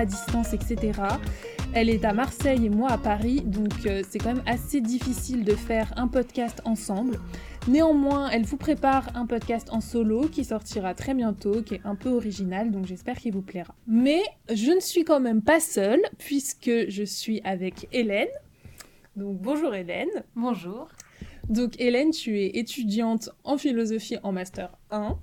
à distance, etc., elle est à Marseille et moi à Paris, donc euh, c'est quand même assez difficile de faire un podcast ensemble. Néanmoins, elle vous prépare un podcast en solo qui sortira très bientôt, qui est un peu original, donc j'espère qu'il vous plaira. Mais je ne suis quand même pas seule, puisque je suis avec Hélène. Donc bonjour Hélène. Bonjour. Donc Hélène, tu es étudiante en philosophie en master 1.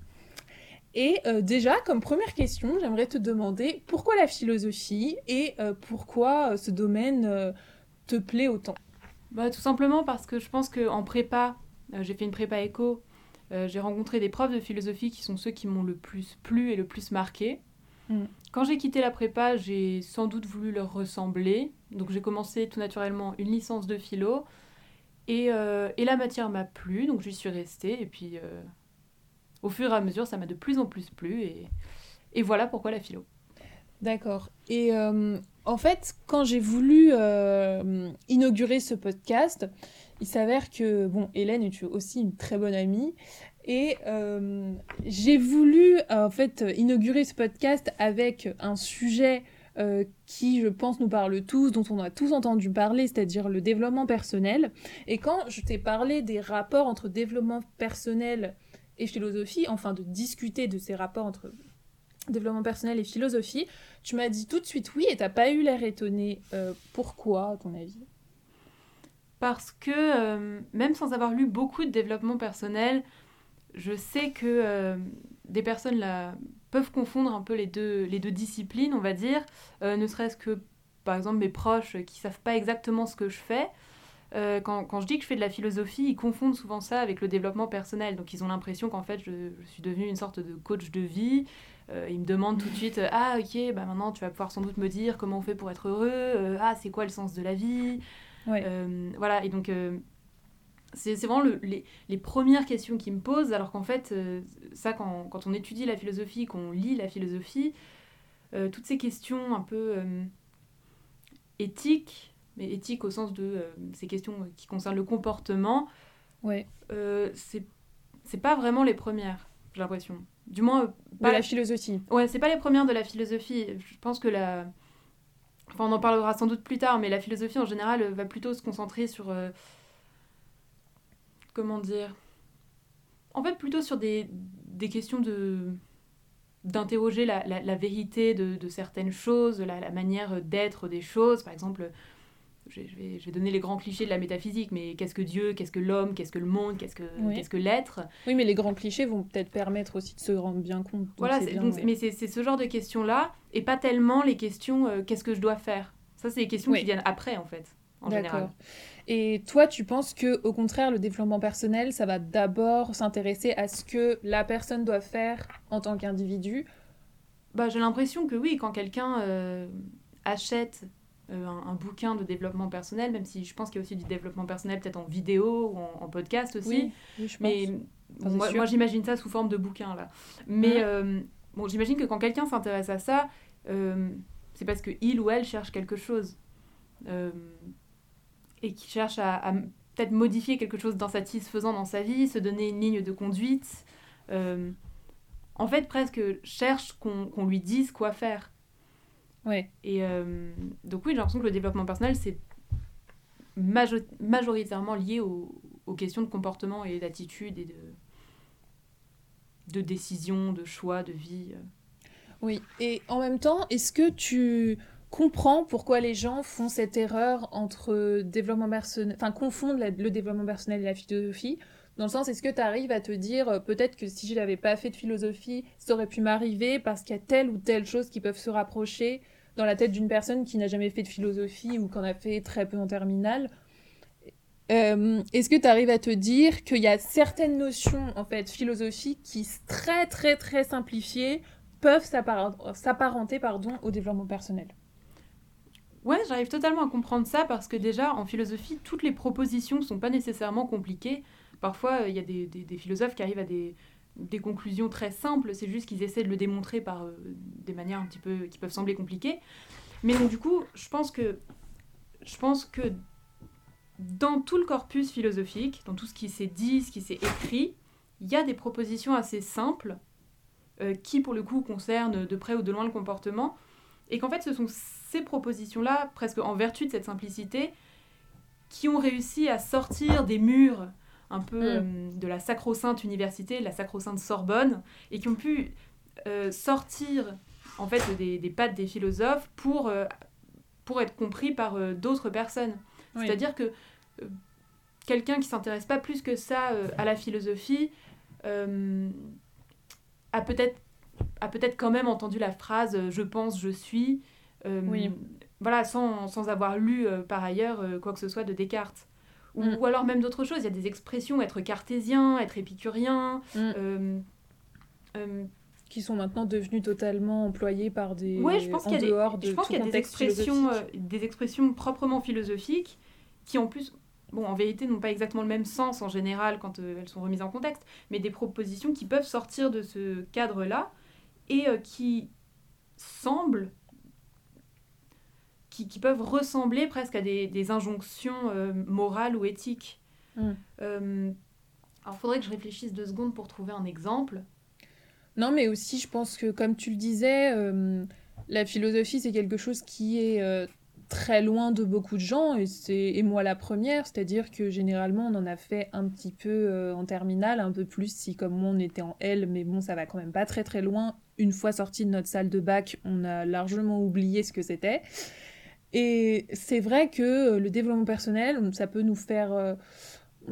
Et euh, déjà, comme première question, j'aimerais te demander pourquoi la philosophie et euh, pourquoi euh, ce domaine te plaît autant? Bah, Tout simplement parce que je pense qu'en prépa, j'ai fait une prépa éco. J'ai rencontré des profs de philosophie qui sont ceux qui m'ont le plus plu et le plus marqué. Mm. Quand j'ai quitté la prépa, j'ai sans doute voulu leur ressembler. Donc j'ai commencé tout naturellement une licence de philo. Et, et la matière m'a plu, donc j'y suis restée. Et puis au fur et à mesure, ça m'a de plus en plus plu. Et, et voilà pourquoi la philo. D'accord. Et en fait, quand j'ai voulu inaugurer ce podcast, il s'avère que, bon, Hélène est aussi une très bonne amie. Et euh, j'ai voulu, en fait, inaugurer ce podcast avec un sujet euh, qui, je pense, nous parle tous, dont on a tous entendu parler, c'est-à-dire le développement personnel. Et quand je t'ai parlé des rapports entre développement personnel et philosophie, enfin de discuter de ces rapports entre développement personnel et philosophie, tu m'as dit tout de suite oui et t'as pas eu l'air étonné. Euh, pourquoi, à ton avis? Parce que euh, même sans avoir lu beaucoup de développement personnel, je sais que euh, des personnes là peuvent confondre un peu les deux, les deux disciplines, on va dire, ne serait-ce que par exemple mes proches qui savent pas exactement ce que je fais. Quand, quand, je dis que je fais de la philosophie, ils confondent souvent ça avec le développement personnel. Donc ils ont l'impression qu'en fait je, je, suis devenue une sorte de coach de vie. ils me demandent tout de suite Ah, ok, bah maintenant tu vas pouvoir sans doute me dire comment on fait pour être heureux. ah, c'est quoi le sens de la vie euh, voilà, et donc euh, c'est vraiment les, les, premières questions qui me posent, alors qu'en fait, euh, ça, quand, quand, on étudie la philosophie, qu'on lit la philosophie, toutes ces questions un peu éthiques, mais éthiques au sens de ces questions qui concernent le comportement, ouais. c'est pas vraiment les premières, j'ai l'impression. Du moins, pas la philosophie. Ouais, c'est pas les premières de la philosophie. Je pense que la Enfin, on en parlera sans doute plus tard, mais la philosophie en général va plutôt se concentrer sur. Euh, comment dire En fait, plutôt sur des, des questions de d'interroger la, la, vérité de, de, certaines choses, la, la manière d'être des choses. Par exemple, je vais, je vais, donner les grands clichés de la métaphysique, mais qu'est-ce que Dieu, qu'est-ce que l'homme, qu'est-ce que le monde, qu'est-ce que, qu'est-ce que l'être? Oui, mais les grands clichés vont peut-être permettre aussi de se rendre bien compte. Voilà, mais c'est, ce genre de questions-là, et pas tellement les questions euh, qu'est-ce que je dois faire? Ça, c'est les questions qui viennent après, en fait, en général. Et toi, tu penses que, au contraire, le développement personnel, ça va d'abord s'intéresser à ce que la personne doit faire en tant qu'individu? Bah, J'ai l'impression que oui, quand quelqu'un euh, achète euh, un, bouquin de développement personnel, même si je pense qu'il y a aussi du développement personnel peut-être en vidéo ou en, podcast aussi. Oui, je mais moi, j'imagine ça sous forme de bouquin là. Mais euh, bon, j'imagine que quand quelqu'un s'intéresse à ça, euh, c'est parce que il ou elle cherche quelque chose et qui cherche à, peut-être modifier quelque chose d'insatisfaisant dans sa vie, se donner une ligne de conduite. en fait, presque cherche qu'on lui dise quoi faire. Ouais. Et euh, donc oui, j'ai l'impression que le développement personnel, c'est majoritairement lié aux, questions de comportement et d'attitude et de, de décision, de choix, de vie. Euh. Oui, et en même temps, est-ce que tu comprends pourquoi les gens font cette erreur entre développement personnel, enfin confondent le développement personnel et la philosophie? Dans le sens, est-ce que tu arrives à te dire, euh, peut-être que si je n'avais pas fait de philosophie, ça aurait pu m'arriver parce qu'il y a telle ou telle chose qui peuvent se rapprocher dans la tête d'une personne qui n'a jamais fait de philosophie ou qui en a fait très peu en terminale. Euh, est-ce que tu arrives à te dire qu'il y a certaines notions en fait philosophiques qui très très très simplifiées peuvent s'apparenter pardon au développement personnel? Ouais, j'arrive totalement à comprendre ça parce que déjà en philosophie toutes les propositions sont pas nécessairement compliquées. Parfois il y a des, des, philosophes qui arrivent à des, des conclusions très simples, c'est juste qu'ils essaient de le démontrer par euh, des manières un petit peu qui peuvent sembler compliquées. Mais donc du coup, je pense que je pense que dans tout le corpus philosophique, dans tout ce qui s'est dit, ce qui s'est écrit, il y a des propositions assez simples euh, qui, pour le coup, concernent de près ou de loin le comportement, et qu'en fait, ce sont ces propositions-là, presque en vertu de cette simplicité, qui ont réussi à sortir des murs un peu mm. euh, de la sacro-sainte université, la sacro-sainte Sorbonne, et qui ont pu euh, sortir en fait des, des, pattes des philosophes pour, pour être compris par d'autres personnes. C'est-à-dire que quelqu'un qui s'intéresse pas plus que ça à la philosophie euh, a peut-être a peut-être quand même entendu la phrase euh, je pense, je suis, euh, voilà, sans, sans, avoir lu par ailleurs quoi que ce soit de Descartes. Ou, mm. ou alors même d'autres choses, il y a des expressions, être cartésien, être épicurien. Mm. qui sont maintenant devenues totalement employées par des. Oui, je pense qu'il y a, des, je pense qu'il y a des, expressions, des expressions proprement philosophiques qui en plus bon, en vérité, n'ont pas exactement le même sens en général quand euh, elles sont remises en contexte, mais des propositions qui peuvent sortir de ce cadre-là et euh, qui semblent, qui, qui, peuvent ressembler presque à des, des injonctions euh, morales ou éthiques. Mm. alors, il faudrait que je réfléchisse deux secondes pour trouver un exemple. Non, mais aussi, je pense que, comme tu le disais, la philosophie, c'est quelque chose qui est très loin de beaucoup de gens, et, et moi la première, c'est-à-dire que généralement on en a fait un petit peu euh, en terminale, un peu plus si comme moi on était en L, mais bon ça va quand même pas très très loin. Une fois sorti de notre salle de bac, on a largement oublié ce que c'était. Et c'est vrai que euh, le développement personnel, ça peut nous faire... Euh,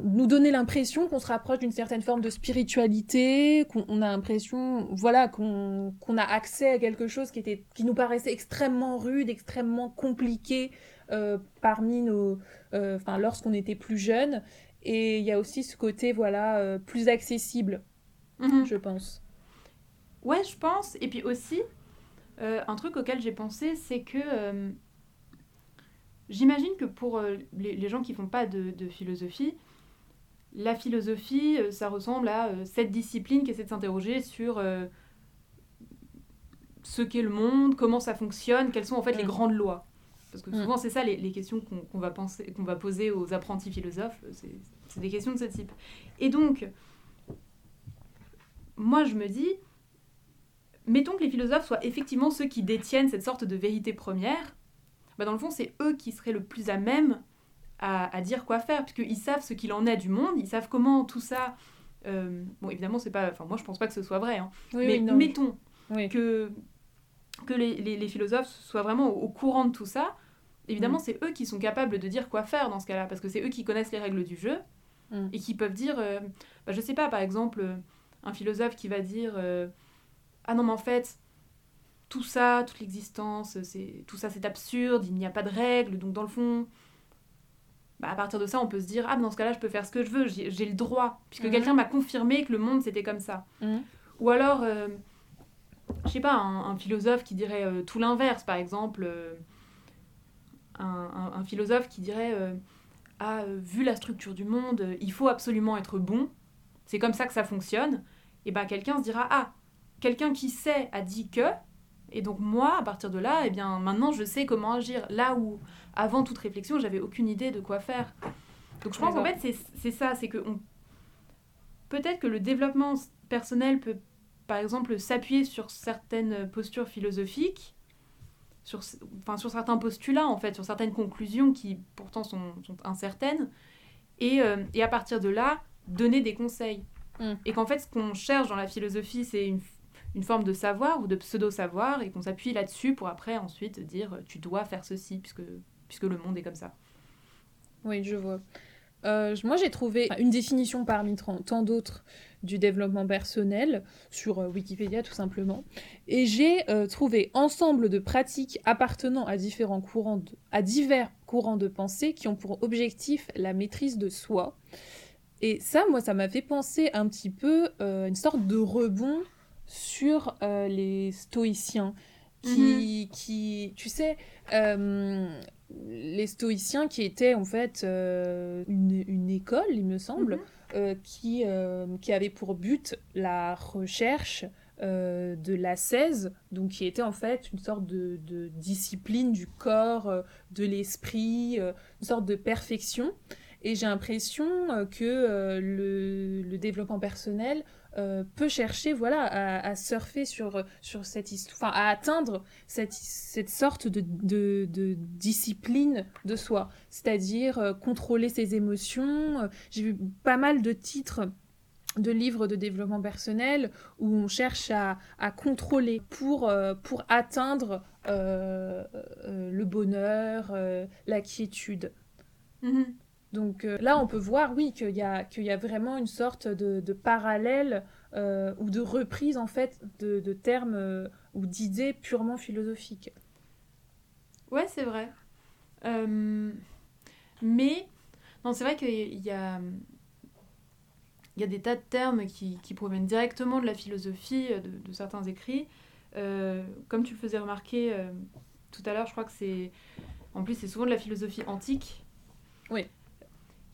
nous donner l'impression qu'on se rapproche d'une certaine forme de spiritualité, qu'on a l'impression, voilà, qu'on a accès à quelque chose qui, était, qui nous paraissait extrêmement rude, extrêmement compliqué euh, parmi nos, euh, enfin, lorsqu'on était plus jeune. Et il y a aussi ce côté, voilà, plus accessible, mhm. je pense. Ouais, je pense. Et puis aussi, un truc auquel j'ai pensé, c'est que j'imagine que pour les, gens qui font pas de, de philosophie, la philosophie, euh, ça ressemble à euh, cette discipline qui essaie de s'interroger sur euh, ce qu'est le monde, comment ça fonctionne, quelles sont en fait les mm. grandes lois. Parce que mm. souvent, c'est ça les, questions qu'on va, penser, qu'on va poser aux apprentis philosophes, c'est des questions de ce type. Et donc, moi, je me dis, mettons que les philosophes soient effectivement ceux qui détiennent cette sorte de vérité première, bah dans le fond, c'est eux qui seraient le plus à même à, dire quoi faire, puisqu'ils savent ce qu'il en est du monde, ils savent comment tout ça. Euh, bon, évidemment, c'est pas. Enfin, moi, je pense pas que ce soit vrai. Hein. mais mettons que, que les, les, philosophes soient vraiment au, courant de tout ça. Évidemment, mm. c'est eux qui sont capables de dire quoi faire dans ce cas-là, parce que c'est eux qui connaissent les règles du jeu mm. et qui peuvent dire. Euh, bah, je sais pas, par exemple, un philosophe qui va dire euh, Ah non, mais en fait, tout ça, toute l'existence, c'est tout ça c'est absurde, il n'y a pas de règles, donc dans le fond, bah, à partir de ça, on peut se dire Ah, dans ce cas-là, je peux faire ce que je veux, j'ai le droit, puisque mhm. quelqu'un m'a confirmé que le monde c'était comme ça. Mhm. Ou alors, euh, je sais pas, un, philosophe qui dirait euh, tout l'inverse, par exemple, euh, un, un, philosophe qui dirait Ah, vu la structure du monde, il faut absolument être bon, c'est comme ça que ça fonctionne. Et bah, quelqu'un se dira Ah, quelqu'un qui sait a dit que, et donc moi, à partir de là, eh bien, maintenant je sais comment agir. Là où avant toute réflexion, j'avais aucune idée de quoi faire. Donc je pense qu'en fait, c'est ça, c'est que peut-être que le développement personnel peut, par exemple, s'appuyer sur certaines postures philosophiques, sur, enfin, sur certains postulats, en fait, sur certaines conclusions qui pourtant sont, sont incertaines, et, euh, et, à partir de là, donner des conseils. Mm. Et qu'en fait, ce qu'on cherche dans la philosophie, c'est une, une forme de savoir ou de pseudo-savoir, et qu'on s'appuie là-dessus pour après ensuite dire tu dois faire ceci, puisque puisque le monde est comme ça. Oui, je vois. Euh, moi, j'ai trouvé une définition parmi tant d'autres du développement personnel sur euh, Wikipédia tout simplement. Et j'ai euh, trouvé ensemble de pratiques appartenant à différents courants à divers courants de pensée qui ont pour objectif la maîtrise de soi. Et ça, moi, ça m'a fait penser un petit peu une sorte de rebond sur les stoïciens. Qui, mhm. qui, tu sais, les stoïciens qui étaient en fait euh, une, école, il me semble, mhm. euh, qui, euh, qui avait pour but la recherche de l'ascèse, donc qui était en fait une sorte de, de discipline du corps, de l'esprit, une sorte de perfection. Et j'ai l'impression que le, développement personnel peut chercher voilà, à, surfer sur, sur cette histoire, à atteindre cette, cette sorte de, de, discipline de soi, c'est-à-dire contrôler ses émotions. J'ai vu pas mal de titres de livres de développement personnel où on cherche à, contrôler pour, euh, pour atteindre euh, euh, le bonheur, la quiétude. Mm-hmm. Donc là, on peut voir, oui, qu'il y, a, qu'il y a vraiment une sorte de, parallèle ou de reprise, en fait, de, de termes ou d'idées purement philosophiques. Ouais, c'est vrai. mais, non, c'est vrai qu'il y a il y a des tas de termes qui, qui proviennent directement de la philosophie, euh, de, certains écrits. Euh, comme tu le faisais remarquer euh, tout à l'heure, je crois que c'est. En plus, c'est souvent de la philosophie antique. Oui.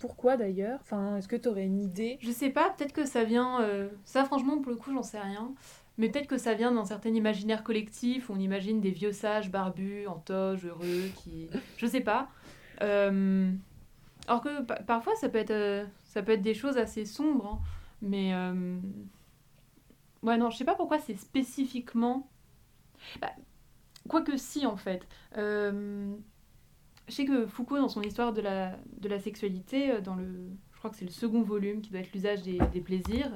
Pourquoi d'ailleurs? Enfin, est-ce que tu aurais une idée? Je sais pas, peut-être que ça vient. Ça, franchement, pour le coup, j'en sais rien. Mais peut-être que ça vient d'un certain imaginaire collectif où on imagine des vieux sages barbus, en toge, heureux, qui. Je sais pas. Alors que parfois, ça peut être ça peut être des choses assez sombres, hein. mais... Euh... Ouais, non, je sais pas pourquoi c'est spécifiquement... Bah, quoique si, en fait. Euh... Je sais que Foucault, dans son histoire de la, de la sexualité, euh, dans le... Je crois que c'est le second volume, qui doit être l'usage des, des, plaisirs.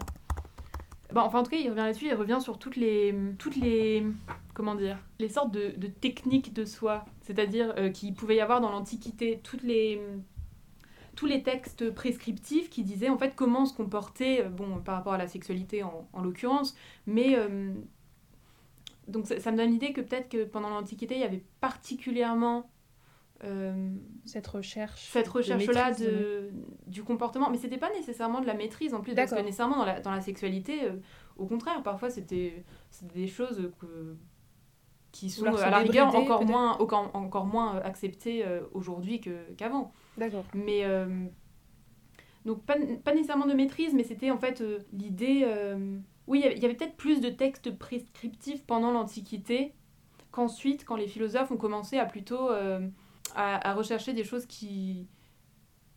Bon, enfin, en tout cas, il revient là-dessus, il revient sur toutes les... Toutes les comment dire Les sortes de, de techniques de soi. C'est-à-dire euh, qu'il pouvait y avoir dans l'Antiquité toutes les tous les textes prescriptifs qui disaient en fait comment se comporter, euh, bon, par rapport à la sexualité en, en l'occurrence, mais euh, donc ça, me donne l'idée que peut-être que pendant l'Antiquité, il y avait particulièrement euh, cette recherche cette recherche là de, du comportement mais c'était pas nécessairement de la maîtrise en plus parce que nécessairement dans la, dans la sexualité au contraire parfois c'était des choses que qui sont à la rigueur encore moins, encore, encore moins acceptées euh, aujourd'hui qu'avant. D'accord. Mais euh, donc pas, pas, nécessairement de maîtrise, mais c'était en fait euh, l'idée. oui, il y avait peut-être plus de textes prescriptifs pendant l'Antiquité qu'ensuite, quand les philosophes ont commencé à plutôt à, rechercher des choses qui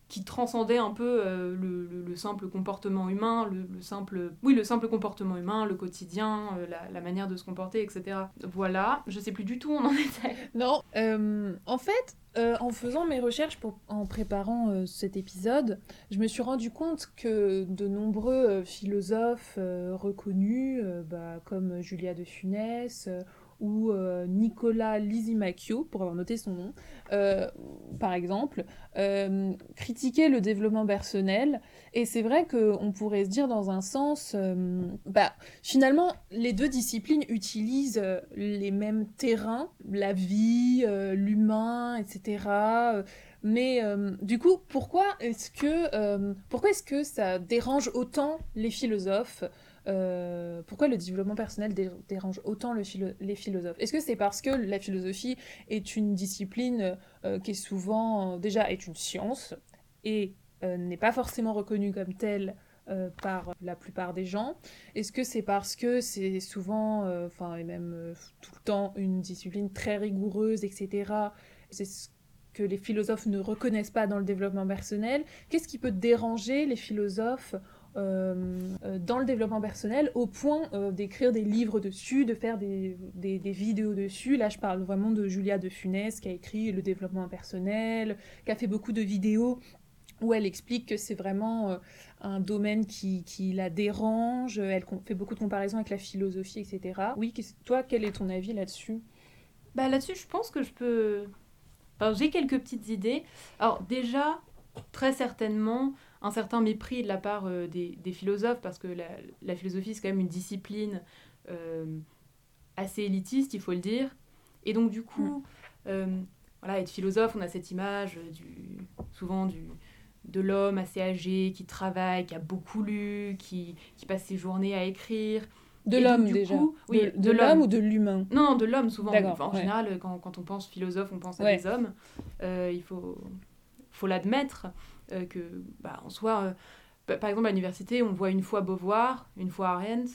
qui transcendait un peu euh, le, le, simple comportement humain, le, le, simple, oui, le simple comportement humain, le quotidien, euh, la, la, manière de se comporter, etc. Voilà, je sais plus du tout où on en était. Non, euh, en fait, en faisant mes recherches, pour, en préparant cet épisode, je me suis rendu compte que de nombreux philosophes reconnus, bah, comme Julia de Funès, ou euh, Nicolas Lysimachio, pour avoir noté son nom, euh, par exemple, euh, critiquait le développement personnel. Et c'est vrai qu'on pourrait se dire dans un sens, bah, finalement, les deux disciplines utilisent les mêmes terrains, la vie, l'humain, etc. Mais du coup, pourquoi est-ce que, pourquoi est-ce que ça dérange autant les philosophes euh, pourquoi le développement personnel dérange autant les philosophes? Est-ce que c'est parce que la philosophie est une discipline euh, qui est souvent euh, déjà est une science et n'est pas forcément reconnue comme telle par la plupart des gens? Est-ce que c'est parce que c'est souvent, enfin et même tout le temps, une discipline très rigoureuse, etc. C'est ce que les philosophes ne reconnaissent pas dans le développement personnel? Qu'est-ce qui peut déranger les philosophes dans le développement personnel au point euh, d'écrire des livres dessus, de faire des, des, vidéos dessus. Là, je parle vraiment de Julia de Funès qui a écrit le développement personnel, qui a fait beaucoup de vidéos où elle explique que c'est vraiment un domaine qui, qui, la dérange, elle fait beaucoup de comparaisons avec la philosophie, etc. Oui, toi, quel est ton avis là-dessus? Bah, Là-dessus, je pense que je peux... j'ai quelques petites idées. Alors déjà, très certainement, un certain mépris de la part euh, des, des, philosophes, parce que la, la philosophie, c'est quand même une discipline euh, assez élitiste, il faut le dire. Et donc, du coup, euh, voilà, être philosophe, on a cette image du, souvent du, de l'homme assez âgé, qui travaille, qui a beaucoup lu, qui, qui passe ses journées à écrire. De l'homme déjà Oui, de, l'homme ou de l'humain? Non, de l'homme souvent. en général, quand, quand, on pense philosophe, on pense à des hommes. il faut, faut l'admettre. Euh, que, bah, en soi, euh, par exemple, à l'université, on voit une fois Beauvoir, une fois Arendt,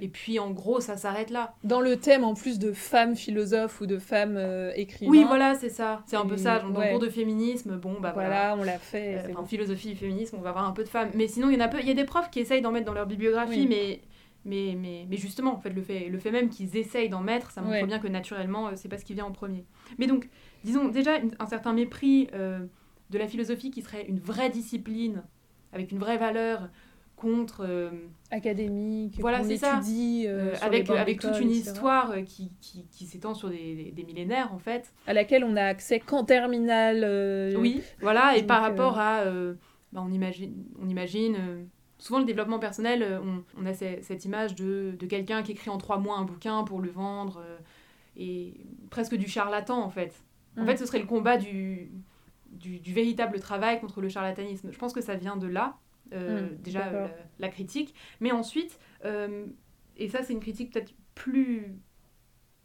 Et puis en gros, ça s'arrête là. Dans le thème en plus de femmes philosophes ou de femmes euh, écrivains. Oui, voilà, c'est ça. C'est un peu ça. Dans le cours de féminisme, bon, bah voilà. on l'a fait. en philosophie, féminisme, on va avoir un peu de femmes. Mais sinon, il y en a peu. Il y a des profs qui essayent d'en mettre dans leur bibliographie, mais mais, mais, mais, justement, en fait, le fait, le fait même qu'ils essayent d'en mettre, ça montre bien que naturellement, c'est pas ce qui vient en premier. Mais donc, disons déjà un certain mépris euh, de la philosophie qui serait une vraie discipline, avec une vraie valeur, contre... Euh, Académique, voilà, c'est ça. avec, avec toute une histoire qui, qui, qui s'étend sur des, des, millénaires, en fait. À laquelle on a accès qu'en terminale. oui, voilà, et par rapport à... Bah, on imagine... On imagine souvent le développement personnel, euh, on, a cette image de, quelqu'un qui écrit en trois mois un bouquin pour le vendre, euh, et presque du charlatan en fait. En mm. fait, ce serait le combat du, du, véritable travail contre le charlatanisme. Je pense que ça vient de là, euh, mm, déjà la, critique, mais ensuite, et ça c'est une critique peut-être plus,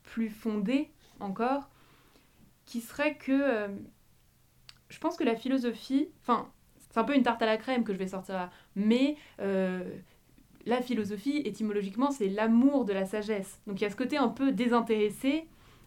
plus fondée encore, qui serait que je pense que la philosophie, enfin c'est un peu une tarte à la crème que je vais sortir là. Mais euh, la philosophie, étymologiquement, c'est l'amour de la sagesse. Donc il y a ce côté un peu désintéressé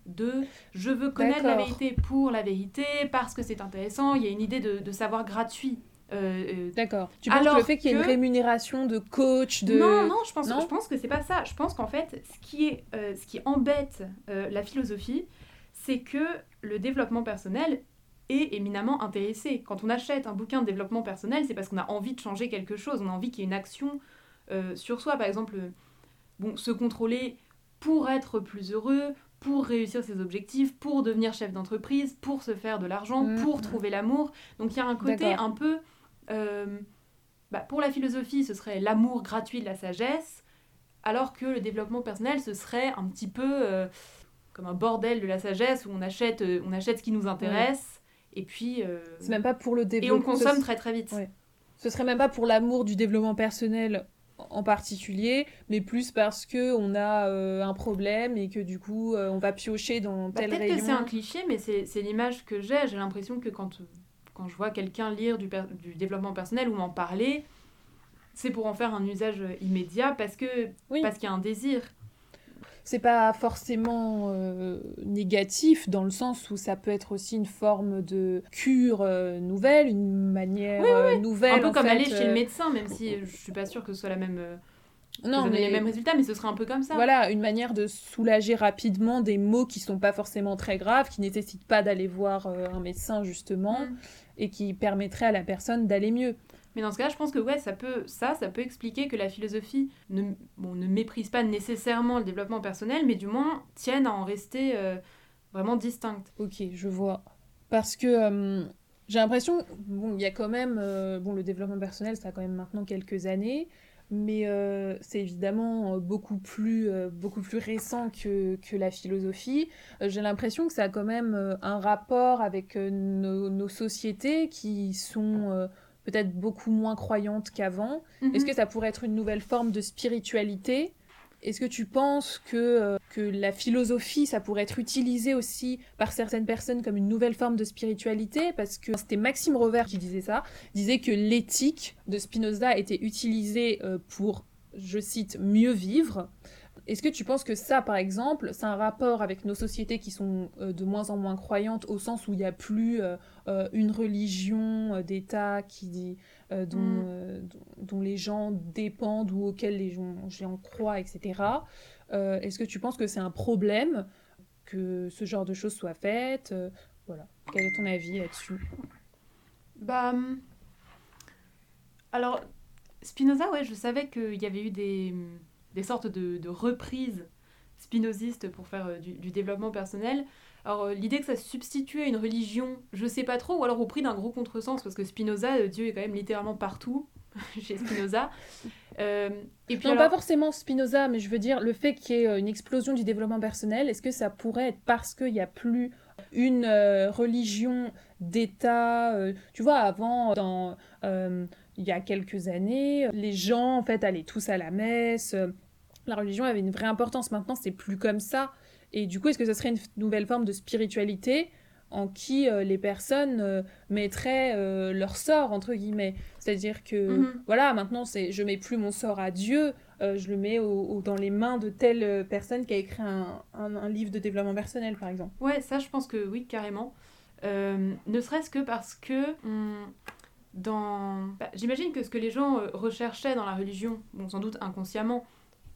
de je veux connaître la vérité pour la vérité parce que c'est intéressant. Il y a une idée de, savoir gratuit. Euh, euh, D'accord. Tu penses que le fait qu'il y ait une rémunération de coach, de... Non, non, je pense, je pense que c'est pas ça. Je pense qu'en fait, ce qui, est, ce qui embête la philosophie, c'est que le développement personnel est éminemment intéressé. Quand on achète un bouquin de développement personnel, c'est parce qu'on a envie de changer quelque chose, on a envie qu'il y ait une action euh, sur soi. Par exemple, bon, se contrôler pour être plus heureux, pour réussir ses objectifs, pour devenir chef d'entreprise, pour se faire de l'argent, mmh. pour trouver l'amour. Donc il y a un côté un peu... Euh, bah, pour la philosophie, ce serait l'amour gratuit de la sagesse, alors que le développement personnel, ce serait un petit peu euh, comme un bordel de la sagesse où on achète, on achète ce qui nous intéresse. Et puis. Euh, c'est même pas pour le développement. Et on consomme très très vite. Ce serait même pas pour l'amour du développement personnel en particulier, mais plus parce que on a euh, un problème et que du coup euh, on va piocher dans bah, tel rayon. Peut-être que c'est un cliché, mais c'est l'image que j'ai. J'ai l'impression que quand, quand je vois quelqu'un lire du, du développement personnel ou m'en parler, c'est pour en faire un usage immédiat parce que parce qu'il y a un désir c'est pas forcément euh, négatif dans le sens où ça peut être aussi une forme de cure euh, nouvelle, une manière euh, nouvelle. Un peu comme aller chez le médecin, même si je suis pas sûre que ce soit la même. non, mais... les mêmes résultats, mais ce serait un peu comme ça. Voilà, une manière de soulager rapidement des maux qui sont pas forcément très graves, qui nécessitent pas d'aller voir un médecin justement, mm. et qui permettrait à la personne d'aller mieux. Mais dans ce cas, je pense que ouais, ça peut, ça, ça peut expliquer que la philosophie ne, bon, ne méprise pas nécessairement le développement personnel, mais du moins tienne à en rester euh, vraiment distincte. Ok, je vois. Parce que euh, j'ai l'impression, bon, il y a quand même, euh, bon, le développement personnel, ça a quand même maintenant quelques années, mais c'est évidemment beaucoup plus, beaucoup plus récent que, que la philosophie. j'ai l'impression que ça a quand même un rapport avec nos, nos, sociétés qui sont peut-être beaucoup moins croyante qu'avant. Mhm. Est-ce que ça pourrait être une nouvelle forme de spiritualité? Est-ce que tu penses que, euh, que la philosophie, ça pourrait être utilisé aussi par certaines personnes comme une nouvelle forme de spiritualité? Parce que c'était Maxime Rovert qui disait ça, disait que l'éthique de Spinoza était utilisée euh, pour, je cite, mieux vivre. Est-ce que tu penses que ça, par exemple, c'est un rapport avec nos sociétés qui sont euh, de moins en moins croyantes, au sens où il n'y a plus euh, euh, une religion d'État qui, mm. dont, dont, les gens dépendent ou auxquels les gens, croient, etc. Est-ce que tu penses que c'est un problème que ce genre de choses soient faites Voilà. Quel est ton avis là-dessus? Bah. Hum, alors, Spinoza, ouais, je savais qu'il y avait eu des des sortes de, de reprises spinozistes pour faire euh, du, développement personnel. Alors euh, l'idée que ça substitue à une religion, je sais pas trop, ou alors au prix d'un gros contresens, parce que Spinoza, euh, Dieu est quand même littéralement partout chez Spinoza. et puis non, pas forcément Spinoza, mais je veux dire le fait qu'il y ait une explosion du développement personnel, est-ce que ça pourrait être parce qu'il n'y a plus une religion d'État Tu vois, avant, dans il y a quelques années, les gens en fait allaient tous à la messe, la religion avait une vraie importance. Maintenant, c'est plus comme ça. Et du coup, est-ce que ce serait une nouvelle forme de spiritualité en qui les personnes mettraient leur sort entre guillemets? C'est-à-dire que Mhm. voilà, maintenant c'est je mets plus mon sort à Dieu, euh, je le mets au- au- dans les mains de telle personne qui a écrit un, un- un livre de développement personnel par exemple. Ouais, ça, je pense que oui, carrément. Euh, ne serait-ce que parce que on- dans... bah, j'imagine que ce que les gens euh, recherchaient dans la religion, bon, sans doute inconsciemment,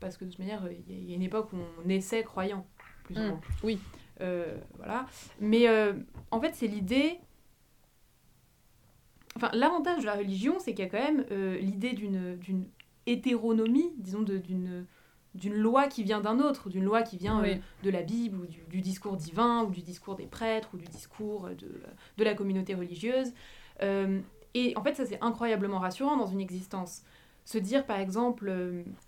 parce que de toute manière, il y, a- une époque où on naissait croyant, plus ou Mm, moins. oui. Euh, voilà. Mais euh, en fait, c'est l'idée... Enfin, l'avantage de la religion, c'est qu'il y a quand même euh, l'idée d'une d'une hétéronomie, disons, de- d'une d'une loi qui vient d'un autre, d'une loi qui vient Oui. de la Bible ou du, du discours divin ou du discours des prêtres ou du discours de, de la communauté religieuse. Et en fait, ça c'est incroyablement rassurant dans une existence. Se dire par exemple,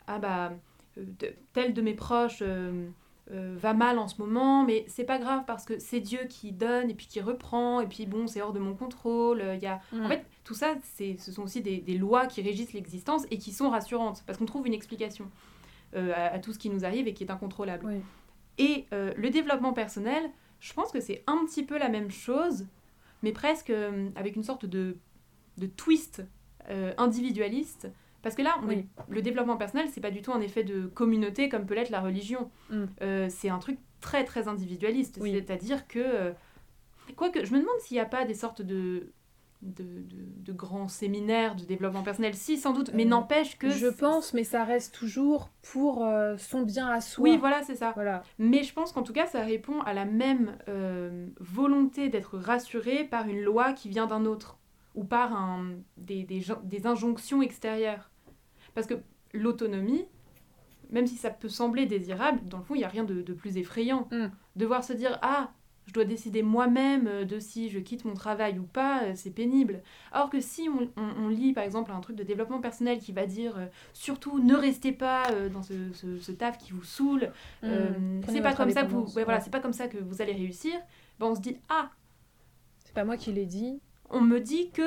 ah bah, de- tel de mes proches euh, euh, va mal en ce moment, mais c'est pas grave parce que c'est Dieu qui donne et puis qui reprend, et puis bon, c'est hors de mon contrôle. euh, Il y a... Mm. En fait, tout ça, c'est, ce sont aussi des, des lois qui régissent l'existence et qui sont rassurantes parce qu'on trouve une explication euh, à, à tout ce qui nous arrive et qui est incontrôlable. Oui. Et euh, le développement personnel, je pense que c'est un petit peu la même chose, mais presque euh, avec une sorte de, de twist euh, individualiste. Parce que là, on Oui. est- le développement personnel, c'est pas du tout un effet de communauté comme peut l'être la religion. Mm. Euh, c'est un truc très très individualiste. Oui. C'est-à-dire que. euh, Quoique, je me demande s'il n'y a pas des sortes de, de, de- de grands séminaires de développement personnel. Si, sans doute, mais Euh, n'empêche que. Je pense, mais ça reste toujours pour euh, son bien à soi. Oui, voilà, c'est ça. Voilà. Mais je pense qu'en tout cas, ça répond à la même volonté d'être rassuré par une loi qui vient d'un autre ou par un, des, des, des injonctions extérieures. Parce que l'autonomie, même si ça peut sembler désirable, dans le fond, il n'y a rien de, de plus effrayant. Mm. Devoir se dire, ah, je dois décider moi-même euh, de si je quitte mon travail ou pas, euh, c'est pénible. Alors que si on, on- on lit par exemple un truc de développement personnel qui va dire euh, surtout ne restez pas euh, dans ce, ce- ce taf qui vous saoule, euh, Mm. C'est pas comme ça que vous, ouais, voilà, c'est pas comme ça que vous allez réussir. Ben on se dit ah, C'est pas moi qui l'ai dit. on me dit que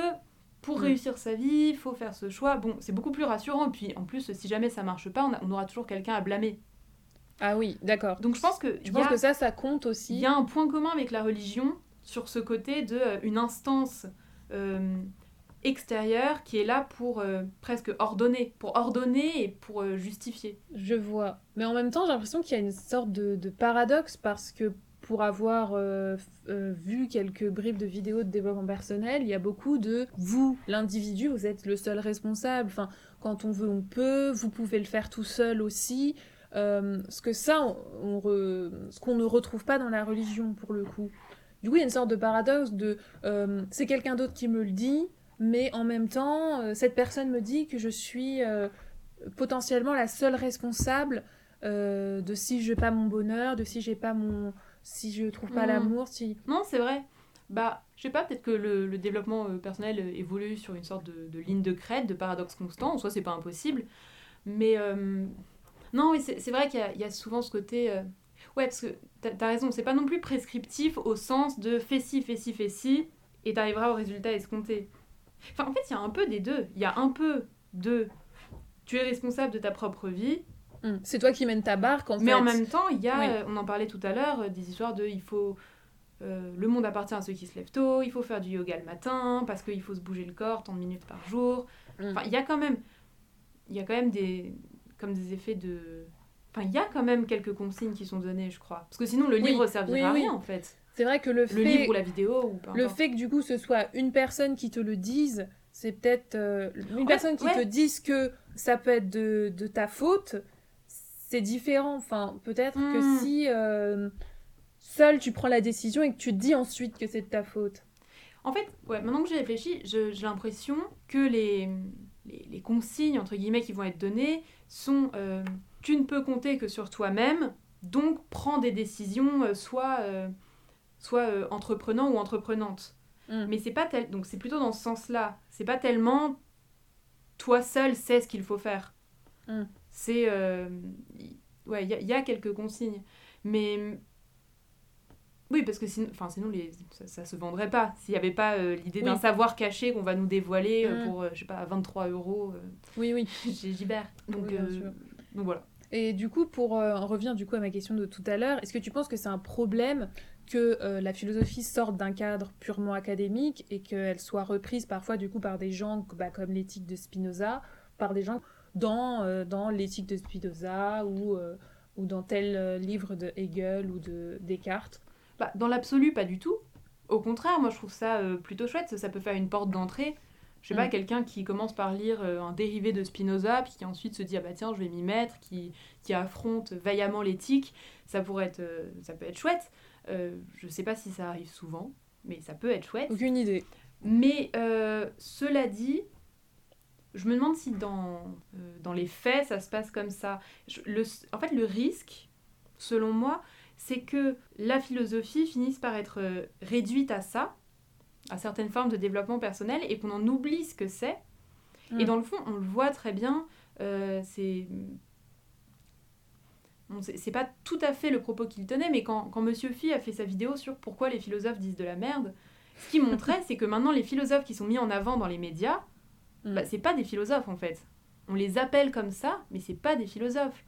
pour Mm. réussir sa vie, il faut faire ce choix. Bon, c'est beaucoup plus rassurant. Puis en plus, si jamais ça marche pas, on, a- on aura toujours quelqu'un à blâmer. Ah oui, d'accord. Donc je pense que Je il pense a- que ça, ça compte il aussi. y a un point commun avec la religion sur ce côté de euh, une instance euh, extérieure qui est là pour euh, presque ordonner, pour ordonner et pour justifier. Je vois. Mais en même temps, j'ai l'impression qu'il y a une sorte de, de paradoxe parce que pour avoir euh, euh, vu quelques bribes de vidéos de développement personnel, il y a beaucoup de vous, l'individu, vous êtes le seul responsable. Enfin, quand on veut, on peut. Vous pouvez le faire tout seul aussi. Euh, ce que ça, ce qu'on ne retrouve pas dans la religion pour le coup. Du coup, il y a une sorte de paradoxe de c'est quelqu'un d'autre qui me le dit, mais en même temps, cette personne me dit que je suis potentiellement la seule responsable de si je n'ai pas mon bonheur, de si j'ai pas mon, si je trouve pas Mhm. l'amour, si. Non, c'est vrai. Bah, je sais pas, peut-être que le, le développement euh, personnel euh, évolue sur une sorte de, de ligne de crête, de paradoxe constant. En soi, c'est pas impossible. Mais euh, non, oui, c'est vrai qu'il y, a- il y a souvent ce côté. euh, Ouais, parce que t'as as raison, c'est pas non plus prescriptif au sens de fais ci, fais ci, fais ci, et t'arriveras au résultat escompté. Enfin, en fait, il y a un peu des deux. Il y a un peu de tu es responsable de ta propre vie, Hmm. C'est toi qui mènes ta barque en mais fait. en même temps, il y a, Oui. euh, on en parlait tout à l'heure, euh, des histoires de il faut. euh, le monde appartient à ceux qui se lèvent tôt, il faut faire du yoga le matin, parce qu'il faut se bouger le corps tant de minutes par jour. Hmm. Enfin, il y a quand même. Il y a quand même des. Comme des effets de. Enfin, il y a quand même quelques consignes qui sont données, je crois. Parce que sinon, le Oui, livre servirait oui, à oui. rien, en fait. C'est vrai que le Le fait, livre ou la vidéo, ou le fait que du coup ce soit une personne qui te le dise, c'est peut-être euh, une personne qui ouais. te dise que ça peut être de, de ta faute, c'est différent. Enfin, peut-être Hmm. que si euh, seul tu prends la décision et que tu te dis ensuite que c'est de ta faute. En fait, ouais, maintenant que j'y réfléchis, je- j'ai l'impression que les, les, les consignes, entre guillemets, qui vont être données sont euh, tu ne peux compter que sur toi-même, donc prends des décisions, euh, soit, soit entreprenant ou entreprenante. Mm. Mais c'est pas tel, donc c'est plutôt dans ce sens-là. C'est pas tellement toi seul sais ce qu'il faut faire. Mm. C'est euh, ouais, il y, a- il y a quelques consignes, mais oui, parce que sinon, enfin, sinon les, ça, ça se vendrait pas. S'il n'y avait pas euh, l'idée d'un savoir caché qu'on va nous dévoiler euh, Mm. pour, je sais pas, 23 euros, Oui, oui. chez Gibert. Donc, Oui, donc voilà. Et du coup, pour euh, en revenir du coup à ma question de tout à l'heure, est-ce que tu penses que c'est un problème que euh, la philosophie sorte d'un cadre purement académique et qu'elle soit reprise parfois du coup par des gens bah, comme l'éthique de Spinoza, par des gens dans, euh, dans l'éthique de Spinoza ou, ou dans tel livre de Hegel ou de Descartes bah, Dans l'absolu, pas du tout. Au contraire, moi je trouve ça plutôt chouette, ça, ça peut faire une porte d'entrée je sais pas, mm. quelqu'un qui commence par lire euh, un dérivé de Spinoza, puis qui ensuite se dit, ah bah tiens, je vais m'y mettre, qui, qui affronte vaillamment l'éthique, ça pourrait être, euh, ça peut être chouette. Euh, je sais pas si ça arrive souvent, mais ça peut être chouette. Aucune idée. Mais euh, cela dit, je me demande si dans, dans les faits, ça se passe comme ça. le, en fait, le risque, selon moi, c'est que la philosophie finisse par être réduite à ça, à certaines formes de développement personnel et qu'on en oublie ce que c'est. Et mm. dans le fond, on le voit très bien, euh, c'est. c'est pas tout à fait le propos qu'il tenait, mais quand, quand Monsieur Phi a fait sa vidéo sur pourquoi les philosophes disent de la merde, ce qu'il montrait, c'est que maintenant, les philosophes qui sont mis en avant dans les médias, mm. bah, c'est pas des philosophes en fait. On les appelle comme ça, mais c'est pas des philosophes.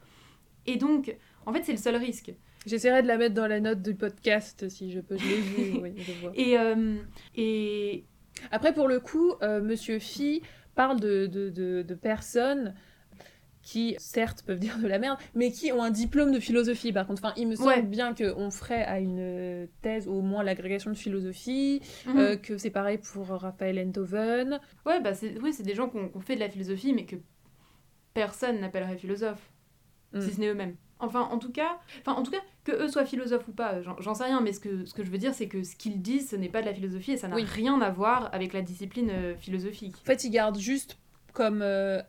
Et donc, en fait, c'est le seul risque. J'essaierai de la mettre dans la note du podcast si je peux. Je l'ai vu, oui, je vois. Et, euh, et... Après, pour le coup, euh, Monsieur Phi parle de, de, de, de, personnes qui, certes, peuvent dire de la merde, mais qui ont un diplôme de philosophie. Par contre, enfin, il me semble bien qu'on ferait à une thèse au moins l'agrégation de philosophie, mhm. euh, que c'est pareil pour Raphaël Enthoven. Ouais, bah oui, c'est des gens qui ont, fait de la philosophie, mais que personne n'appellerait philosophe, mm. si ce n'est eux-mêmes. Enfin, en tout cas, enfin, en tout cas, que eux soient philosophes ou pas, j'en sais rien, mais ce que, ce que je veux dire, c'est que ce qu'ils disent, ce n'est pas de la philosophie et ça n'a rien à voir avec la discipline euh, philosophique. En fait, ils gardent juste comme euh,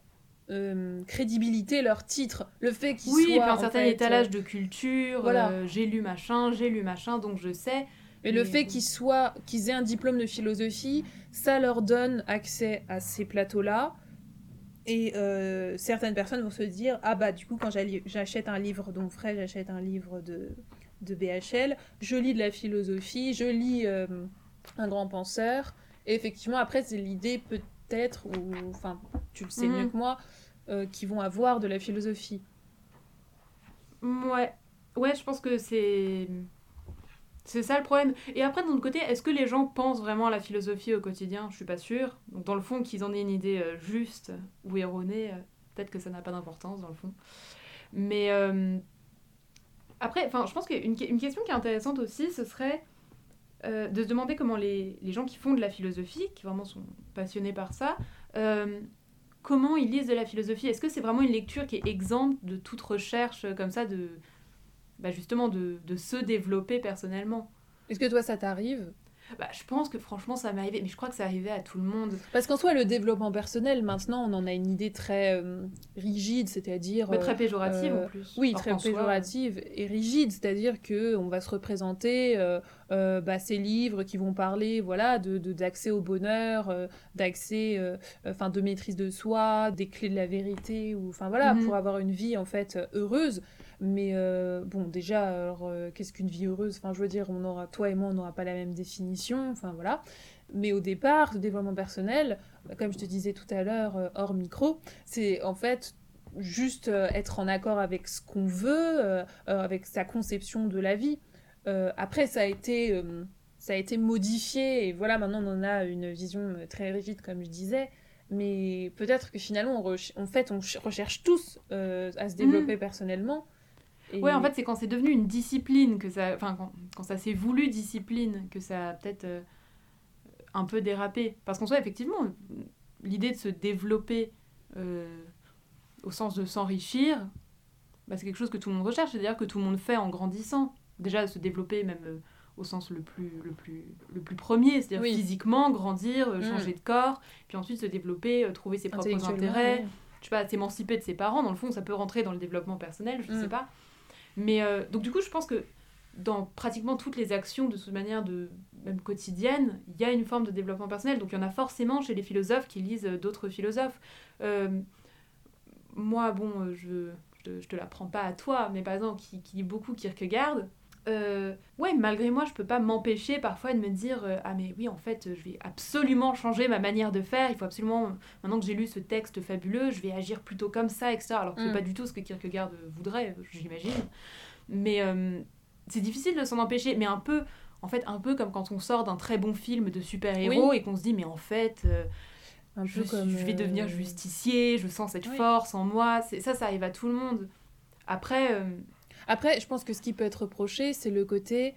euh, crédibilité leur titre. Le fait qu'ils oui, soient. Oui, un certain étalage de culture, voilà. j'ai lu machin, j'ai lu machin, donc je sais. Mais, le fait qu'ils soient, qu'ils aient un diplôme de philosophie, ça leur donne accès à ces plateaux-là et euh, certaines personnes vont se dire Ah, bah, du coup, quand j'achète un livre d'Onfray, j'achète un livre de, de BHL, je lis de la philosophie, je lis euh, un grand penseur. Et effectivement, après, c'est l'idée peut-être, ou enfin, tu le sais mieux mhm. que moi, euh, qui vont avoir de la philosophie. Ouais, ouais, je pense que c'est c'est ça le problème. Et après, d'un autre côté, est-ce que les gens pensent vraiment à la philosophie au quotidien? Je suis pas sûre. Donc, dans le fond, qu'ils en aient une idée euh, juste ou erronée, euh, peut-être que ça n'a pas d'importance dans le fond. Mais après, je pense qu'une une question qui est intéressante aussi, ce serait de se demander comment les, les, gens qui font de la philosophie, qui vraiment sont passionnés par ça, comment ils lisent de la philosophie Est-ce que c'est vraiment une lecture qui est exempte de toute recherche comme ça de bah justement de, de se développer personnellement? Est-ce que toi ça t'arrive bah, je pense que franchement ça m'est arrivé, mais je crois que ça arrivait à tout le monde. Parce qu'en soi, le développement personnel, maintenant, on en a une idée très euh, rigide, c'est-à-dire... Mais très péjorative en plus. Oui, très péjorative et rigide, c'est-à-dire que on va se représenter euh, euh, bah, ces livres qui vont parler voilà, de, d'accès au bonheur, d'accès, enfin de maîtrise de soi, des clés de la vérité, ou enfin voilà, mhm. pour avoir une vie en fait heureuse. Mais euh, bon, déjà, alors, euh, qu'est-ce qu'une vie heureuse? Enfin, je veux dire, on aura, toi et moi, on n'aura pas la même définition. Enfin, voilà. Mais au départ, le développement personnel, bah, comme je te disais tout à l'heure, euh, hors micro, c'est en fait juste être en accord avec ce qu'on veut, avec sa conception de la vie. après, ça a été ça a été modifié et voilà maintenant on en a une vision très rigide comme je disais mais peut-être que finalement on en fait on recherche tous à se développer mmh. personnellement Ouais, en fait, c'est quand c'est devenu une discipline, que ça, enfin, quand, quand ça s'est voulu discipline, que ça a peut-être euh, un peu dérapé. Parce qu'en soi, effectivement, l'idée de se développer euh, au sens de s'enrichir, bah, c'est quelque chose que tout le monde recherche, c'est-à-dire que tout le monde fait en grandissant. Déjà, se développer même euh, au sens le plus, le plus, le plus premier, c'est-à-dire physiquement, grandir, mm. changer de corps, puis ensuite se développer, trouver ses propres intérêts. Je sais pas, s'émanciper de ses parents, dans le fond, ça peut rentrer dans le développement personnel, je ne sais mm. pas. Mais euh, donc du coup, je pense que dans pratiquement toutes les actions de cette manière de même quotidienne, il y a une forme de développement personnel. Donc il y en a forcément chez les philosophes qui lisent d'autres philosophes. Euh, moi, bon, euh, je, je, te, l'apprends pas à toi, mais par exemple, qui, qui lit beaucoup Kierkegaard, euh, ouais, malgré moi, je peux pas m'empêcher parfois de me dire euh, ah mais oui, en fait, je vais absolument changer ma manière de faire. Il faut absolument maintenant que j'ai lu ce texte fabuleux, je vais agir plutôt comme ça, etc. Alors que c'est Mm. pas du tout ce que Kierkegaard voudrait, j'imagine. Mais euh, c'est difficile de s'en empêcher. Mais un peu, en fait, un peu comme quand on sort d'un très bon film de super-héros et qu'on se dit mais en fait. Un je, peu comme, je vais devenir justicier, je sens cette oui. force en moi. Ça, ça arrive à tout le monde. Après, Après, je pense que ce qui peut être reproché, c'est le côté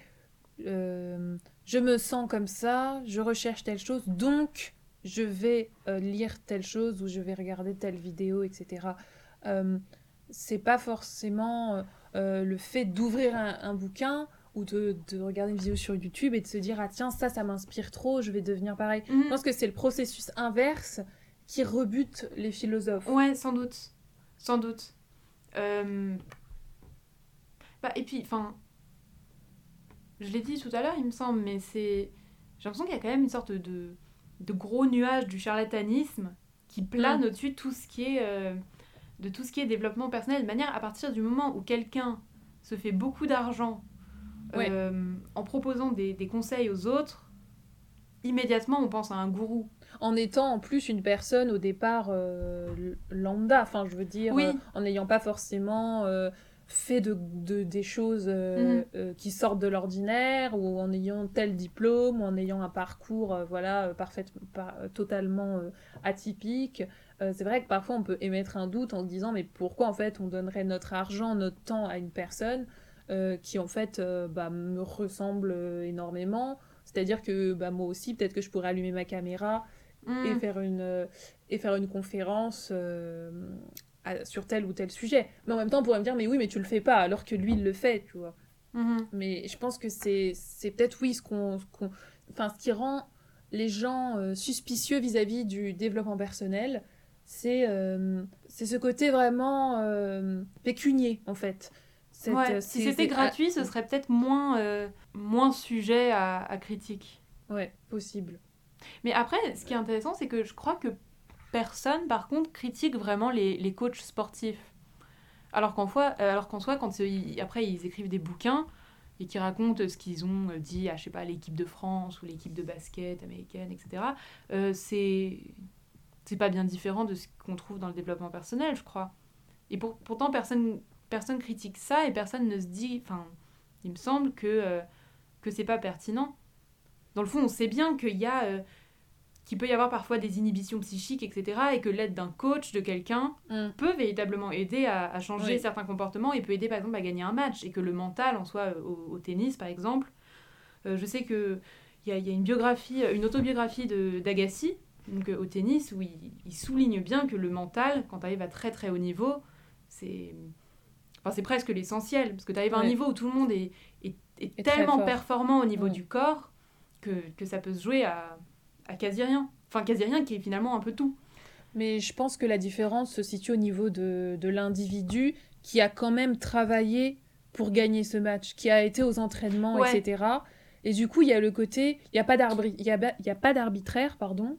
euh, je me sens comme ça, je recherche telle chose, donc je vais euh, lire telle chose ou je vais regarder telle vidéo, etc. Euh, c'est pas forcément euh, le fait d'ouvrir un, un bouquin ou de, de regarder une vidéo sur YouTube et de se dire ah tiens ça ça m'inspire trop je vais devenir pareil mm, je pense que c'est le processus inverse qui rebute les philosophes ouais, sans doute. Sans doute. Et puis, enfin, je l'ai dit tout à l'heure, il me semble, mais c'est. J'ai l'impression qu'il y a quand même une sorte de, de gros nuage du charlatanisme qui plane Mm. au-dessus de tout ce qui est. euh, de tout ce qui est développement personnel, de manière à partir du moment où quelqu'un se fait beaucoup d'argent Ouais. euh, en proposant des, des conseils aux autres, immédiatement on pense à un gourou. en étant en plus une personne au départ euh, lambda, enfin je veux dire, Oui. euh, en n'ayant pas forcément euh, fait de, de- des choses euh, Mhm. euh, qui sortent de l'ordinaire, ou en ayant tel diplôme, ou en ayant un parcours euh, voilà, parfaitement, pas- euh, totalement atypique. C'est vrai que parfois on peut émettre un doute en se disant mais pourquoi en fait on donnerait notre argent, notre temps à une personne qui en fait bah, me ressemble énormément c'est-à-dire que bah, moi aussi, peut-être que je pourrais allumer ma caméra et Mm. faire une, et faire une conférence euh, à- sur tel ou tel sujet. Mais en même temps, on pourrait me dire, mais oui, mais tu le fais pas, alors que lui, il le fait, tu vois. Mhm. Mais je pense que c'est peut-être, oui, ce qu'on... ce qu'on- Enfin, ce qui rend les gens euh, suspicieux vis-à-vis du développement personnel, c'est euh, ce côté vraiment euh, pécunier, en fait. Cette- Ouais, c'est- si c'était gratuit, ce serait peut-être moins, moins sujet à, à critique. ah, ouais, possible. Mais après, ce qui est intéressant, c'est que je crois que personne, par contre, critique vraiment les, coachs sportifs. Alors qu'en euh, alors qu'en soi, quand euh, après ils écrivent des bouquins et qui racontent ce qu'ils ont euh, dit à, je sais pas, l'équipe de France ou l'équipe de basket américaine, etc., euh, c'est c'est pas bien différent de ce qu'on trouve dans le développement personnel, je crois. Et pour- pourtant, personne, personne critique ça et personne ne se dit. Enfin, il me semble que, euh, que c'est pas pertinent. Dans le fond, on sait bien qu'il y a. euh, qu'il peut y avoir parfois des inhibitions psychiques, etc. Et que l'aide d'un coach, de quelqu'un, Mm. peut véritablement aider à, à changer Oui. certains comportements et peut aider par exemple à gagner un match. Et que le mental, en soi, euh, au, au tennis par exemple, euh, je sais que il y a, il y a une biographie, une autobiographie d'Agassi, donc euh, au tennis, où il, il souligne bien que le mental, quand tu arrives à très très haut niveau, c'est enfin, c'est presque l'essentiel. Parce que tu arrives à un niveau où tout le monde est, tellement performant au niveau Ouais. du corps que, que ça peut se jouer à, à quasi rien. Enfin, quasi rien qui est finalement un peu tout. Mais je pense que la différence se situe au niveau de, de l'individu qui a quand même travaillé pour gagner ce match, qui a été aux entraînements, Ouais. etc. Et du coup, il y a le côté, il n'y a pas d'arbitraire, pardon.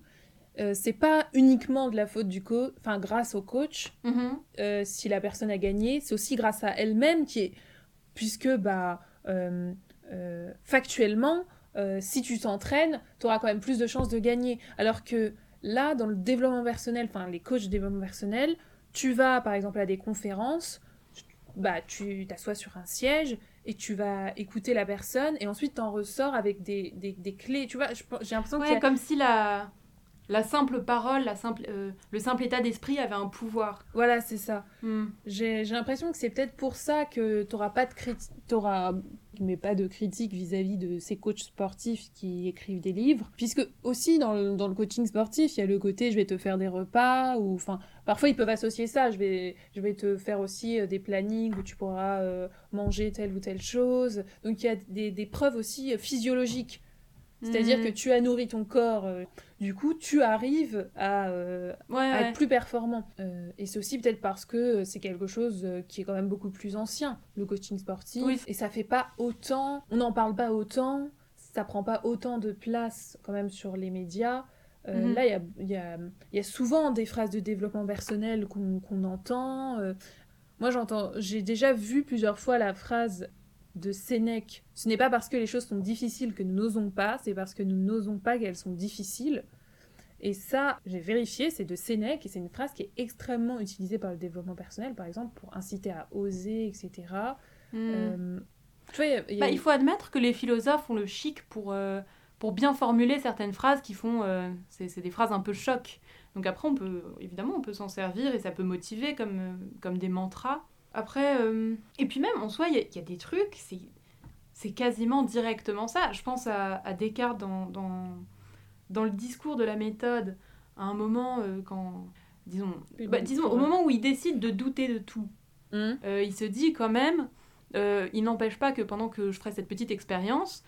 Euh, c'est pas uniquement de la faute du coach, enfin grâce au coach, euh, si la personne a gagné, c'est aussi grâce à elle-même qui est, puisque bah euh, factuellement, euh, si tu t'entraînes, tu auras quand même plus de chances de gagner. Alors que là, dans le développement personnel, enfin les coachs de développement personnel, tu vas par exemple à des conférences, bah tu t'assois sur un siège et tu vas écouter la personne et ensuite t'en ressors avec des, des, des clés. Tu vois, j'ai l'impression a- comme si la, la simple parole, la simple, euh, le simple état d'esprit avait un pouvoir. Voilà, c'est ça. Hmm. J'ai l'impression que c'est peut-être pour ça que t'auras pas de critique, t'auras mais pas de critique vis-à-vis de ces coachs sportifs qui écrivent des livres, puisque aussi dans le, dans le coaching sportif, il y a le côté je vais te faire des repas ou enfin parfois ils peuvent associer ça, je vais je vais te faire aussi euh, des plannings où tu pourras euh, manger telle ou telle chose. Donc il y a des, des preuves aussi euh, physiologiques. C'est-à-dire Hmm. que tu as nourri ton corps, euh, du coup tu arrives à, euh, Ouais, à ouais. être plus performant. Euh, et c'est aussi peut-être parce que c'est quelque chose qui est quand même beaucoup plus ancien, le coaching sportif. Oui. Et ça fait pas autant, on n'en parle pas autant, ça prend pas autant de place quand même sur les médias. Euh, Mhm. Là, il y y, a, il y a souvent des phrases de développement personnel qu'on entend. euh. moi, j'entends, j'ai déjà vu plusieurs fois la phrase de Sénèque, ce n'est pas parce que les choses sont difficiles que nous n'osons pas, c'est parce que nous n'osons pas qu'elles sont difficiles. Et ça, j'ai vérifié, c'est de Sénèque, et c'est une phrase qui est extrêmement utilisée par le développement personnel, par exemple, pour inciter à oser, etc. Hmm. Euh, tu vois, il y a- il y a- Bah, il faut admettre que les philosophes ont le chic pour, euh, pour bien formuler certaines phrases qui font. euh, c'est des phrases un peu choc. Donc après, on peut, évidemment, on peut s'en servir et ça peut motiver comme, comme des mantras. Après, euh, et puis même en soi, il y, a- il y a des trucs, c'est c'est quasiment directement ça. Je pense à, à Descartes dans, dans, dans le discours de la méthode, à un moment euh, quand. Disons, bah, disons, au moment où il décide de douter de tout, Hum, euh, il se dit quand même, il n'empêche pas que pendant que je ferai cette petite expérience,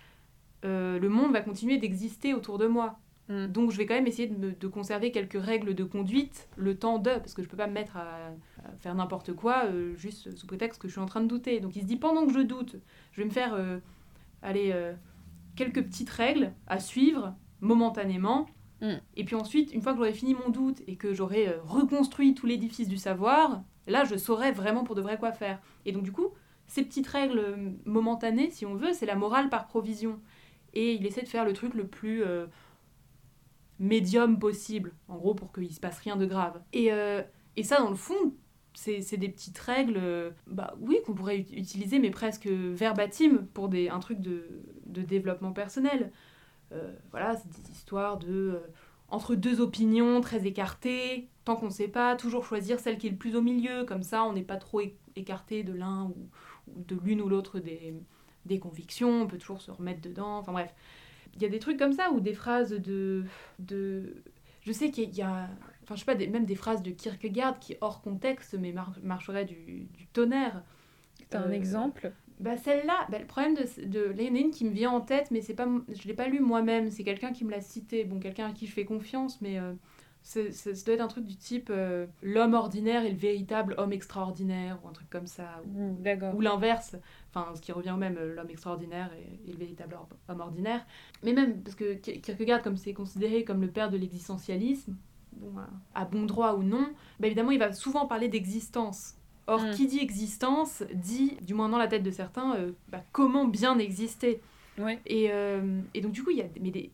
le monde va continuer d'exister autour de moi. Hum. Donc je vais quand même essayer de, me- de conserver quelques règles de conduite le temps de, parce que je peux pas me mettre à, à faire n'importe quoi euh, juste sous prétexte que je suis en train de douter. Donc il se dit pendant que je doute, je vais me faire, euh, allez, euh, quelques petites règles à suivre momentanément. Mm. Et puis ensuite, une fois que j'aurai fini mon doute et que j'aurai reconstruit tout l'édifice du savoir, là je saurai vraiment pour de vrai quoi faire. Et donc du coup, ces petites règles momentanées, si on veut, c'est la morale par provision. Et il essaie de faire le truc le plus médium possible, en gros, pour qu'il se passe rien de grave. Et, euh, et ça, dans le fond, c'est des petites règles, euh, bah oui, qu'on pourrait ut- utiliser, mais presque verbatim pour des, un truc de, de développement personnel. Euh, voilà, c'est des histoires de... entre deux opinions très écartées, tant qu'on ne sait pas, toujours choisir celle qui est le plus au milieu, comme ça on n'est pas trop écarté de l'un ou, ou de l'une ou l'autre des, des convictions, on peut toujours se remettre dedans, enfin bref. Il y a des trucs comme ça, ou des phrases de... de... Je sais qu'il y a... Enfin, je sais pas, des- même des phrases de Kierkegaard qui, hors contexte, mais mar- marcheraient du, du tonnerre. T'as un Euh, exemple? Bah celle-là, bah, le problème de, de là, il y en a une qui me vient en tête, mais c'est pas, je l'ai pas lu moi-même. C'est quelqu'un qui me l'a cité. Bon, quelqu'un à qui je fais confiance, mais euh, c'est- ça doit être un truc du type euh, l'homme ordinaire est le véritable homme extraordinaire ou un truc comme ça. Ou, ou l'inverse, enfin ce qui revient au même, euh, l'homme extraordinaire et, et le véritable or- homme ordinaire. Mais même parce que Ki- Kierkegaard, comme c'est considéré comme le père de l'existentialisme, bon, à, bon droit ou non, bah, évidemment il va souvent parler d'existence. Or, Mm. qui dit existence dit, du moins dans la tête de certains, euh, bah, comment bien exister. Ouais. Et, euh, et donc du coup il y a mais des,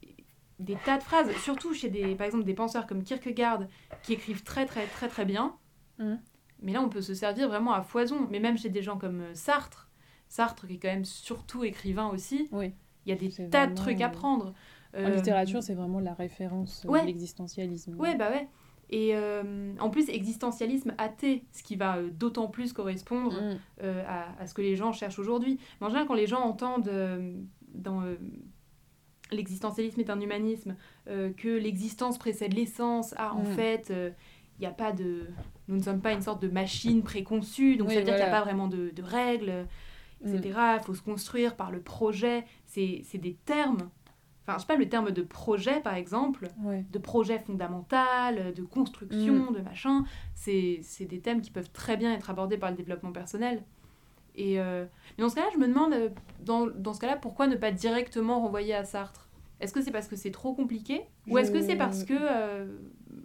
des tas de phrases, surtout chez des, par exemple des penseurs comme Kierkegaard qui écrivent très très très très bien. Mm. Mais là on peut se servir vraiment à foison. Mais même chez des gens comme euh, Sartre, Sartre qui est quand même surtout écrivain aussi, Oui. il y a des tas de trucs à euh, prendre. En Euh, littérature, c'est vraiment la référence euh, ouais. de l'existentialisme. Ouais, bah ouais. Et euh, en plus, existentialisme athée, ce qui va d'autant plus correspondre euh, à, à ce que les gens cherchent aujourd'hui. Mais en général, quand les gens entendent dans l'existentialisme est un humanisme, euh, que l'existence précède l'essence, ah, en Mm. fait, il n'y a pas de... Nous ne sommes pas une sorte de machine préconçue, donc Oui, ça veut dire qu'il n'y a pas vraiment de, de règles, etc. Il faut se construire par le projet. C'est des termes... Enfin, je sais pas, le terme de projet, par exemple, Ouais. de projet fondamental, de construction, de machin. C'est des thèmes qui peuvent très bien être abordés par le développement personnel. Et euh, mais dans ce cas-là, je me demande, euh, dans, dans ce cas-là, pourquoi ne pas directement renvoyer à Sartre? Est-ce que c'est parce que c'est trop compliqué Ou est-ce que c'est parce que euh,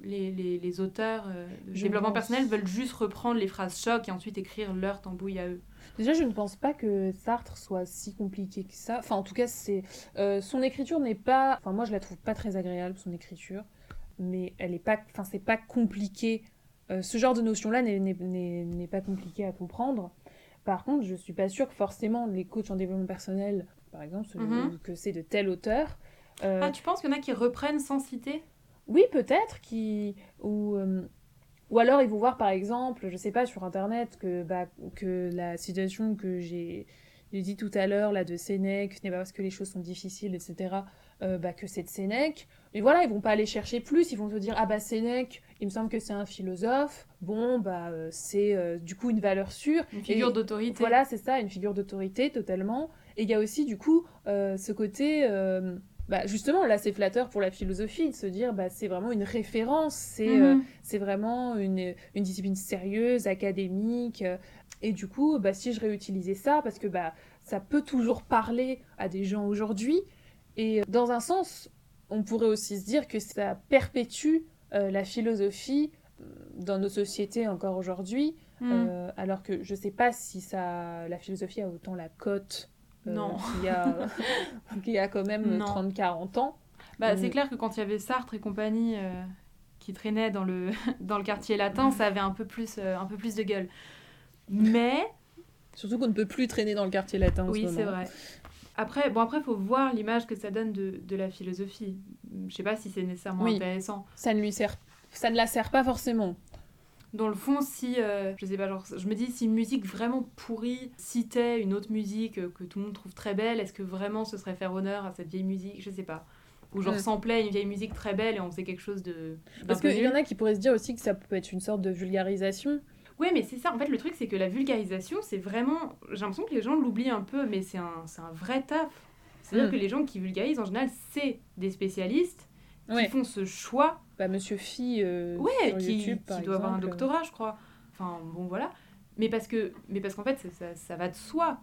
les, les, les auteurs euh, de Je développement pense. personnel veulent juste reprendre les phrases choc et ensuite écrire leur tambouille à eux? Déjà, je ne pense pas que Sartre soit si compliqué que ça. Enfin, en tout cas, c'est euh, son écriture n'est pas. Enfin, moi, je la trouve pas très agréable son écriture, mais elle est pas. Enfin, c'est pas compliqué. Euh, ce genre de notion-là n'est- n'est n'est- n'est pas compliqué à comprendre. Par contre, je suis pas sûre que forcément les coachs en développement personnel, par exemple, se- Mhm. que c'est de tel auteur. Euh, Ah, tu penses qu'il y en a qui reprennent sans citer? Oui, peut-être, qui... ou, euh, ou alors ils vont voir par exemple, je sais pas, sur internet, que, bah, que la situation que j'ai dit tout à l'heure, là, de Sénèque, ce n'est pas parce que les choses sont difficiles, etc., euh, bah, que c'est de Sénèque. Et voilà, ils vont pas aller chercher plus, ils vont se dire, ah bah Sénèque, il me semble que c'est un philosophe, bon, bah c'est du coup une valeur sûre. Une figure d'autorité Voilà, c'est ça, une figure d'autorité totalement. Et il y a aussi du coup ce côté, bah, justement, là c'est flatteur pour la philosophie de se dire, bah, c'est vraiment une référence, c'est euh, Mhm. c'est vraiment une, une discipline sérieuse, académique. euh, Et du coup, bah, si je réutilisais ça, parce que bah, ça peut toujours parler à des gens aujourd'hui, et dans un sens, on pourrait aussi se dire que ça perpétue euh, la philosophie euh, dans nos sociétés encore aujourd'hui, Mhm. euh, alors que je sais pas si ça, la philosophie a autant la cote non. qui, a, qui a quand même 30-40 ans. Bah, C'est clair que quand il y avait Sartre et compagnie qui traînaient dans le, dans le quartier latin, ça avait un peu plus, un peu plus de gueule. Mais... Surtout qu'on ne peut plus traîner dans le quartier latin. Oui, c'est vrai. Après, bon, après, faut voir l'image que ça donne de, de la philosophie. Je sais pas si c'est nécessairement intéressant. Ça ne lui sert, ça ne la sert pas forcément. Dans le fond, si, euh, je sais pas, genre, je me dis, si une musique vraiment pourrie citait une autre musique que tout le monde trouve très belle, est-ce que vraiment ce serait faire honneur à cette vieille musique? Je sais pas. Ou genre sans plaît une vieille musique très belle et on faisait quelque chose de. Parce qu'il y en a qui pourraient se dire aussi que ça peut être une sorte de vulgarisation. Oui, mais c'est ça. En fait, le truc, c'est que la vulgarisation, c'est vraiment. J'ai l'impression que les gens l'oublient un peu, mais c'est un, un vrai taf. C'est-à-dire mm. que les gens qui vulgarisent, en général, c'est des spécialistes qui font ce choix. Bah, Monsieur Phi, euh, ouais, qui, qui doit avoir un doctorat, je crois. Enfin, bon, voilà. Mais parce que, mais parce qu'en fait, ça, ça, va de soi.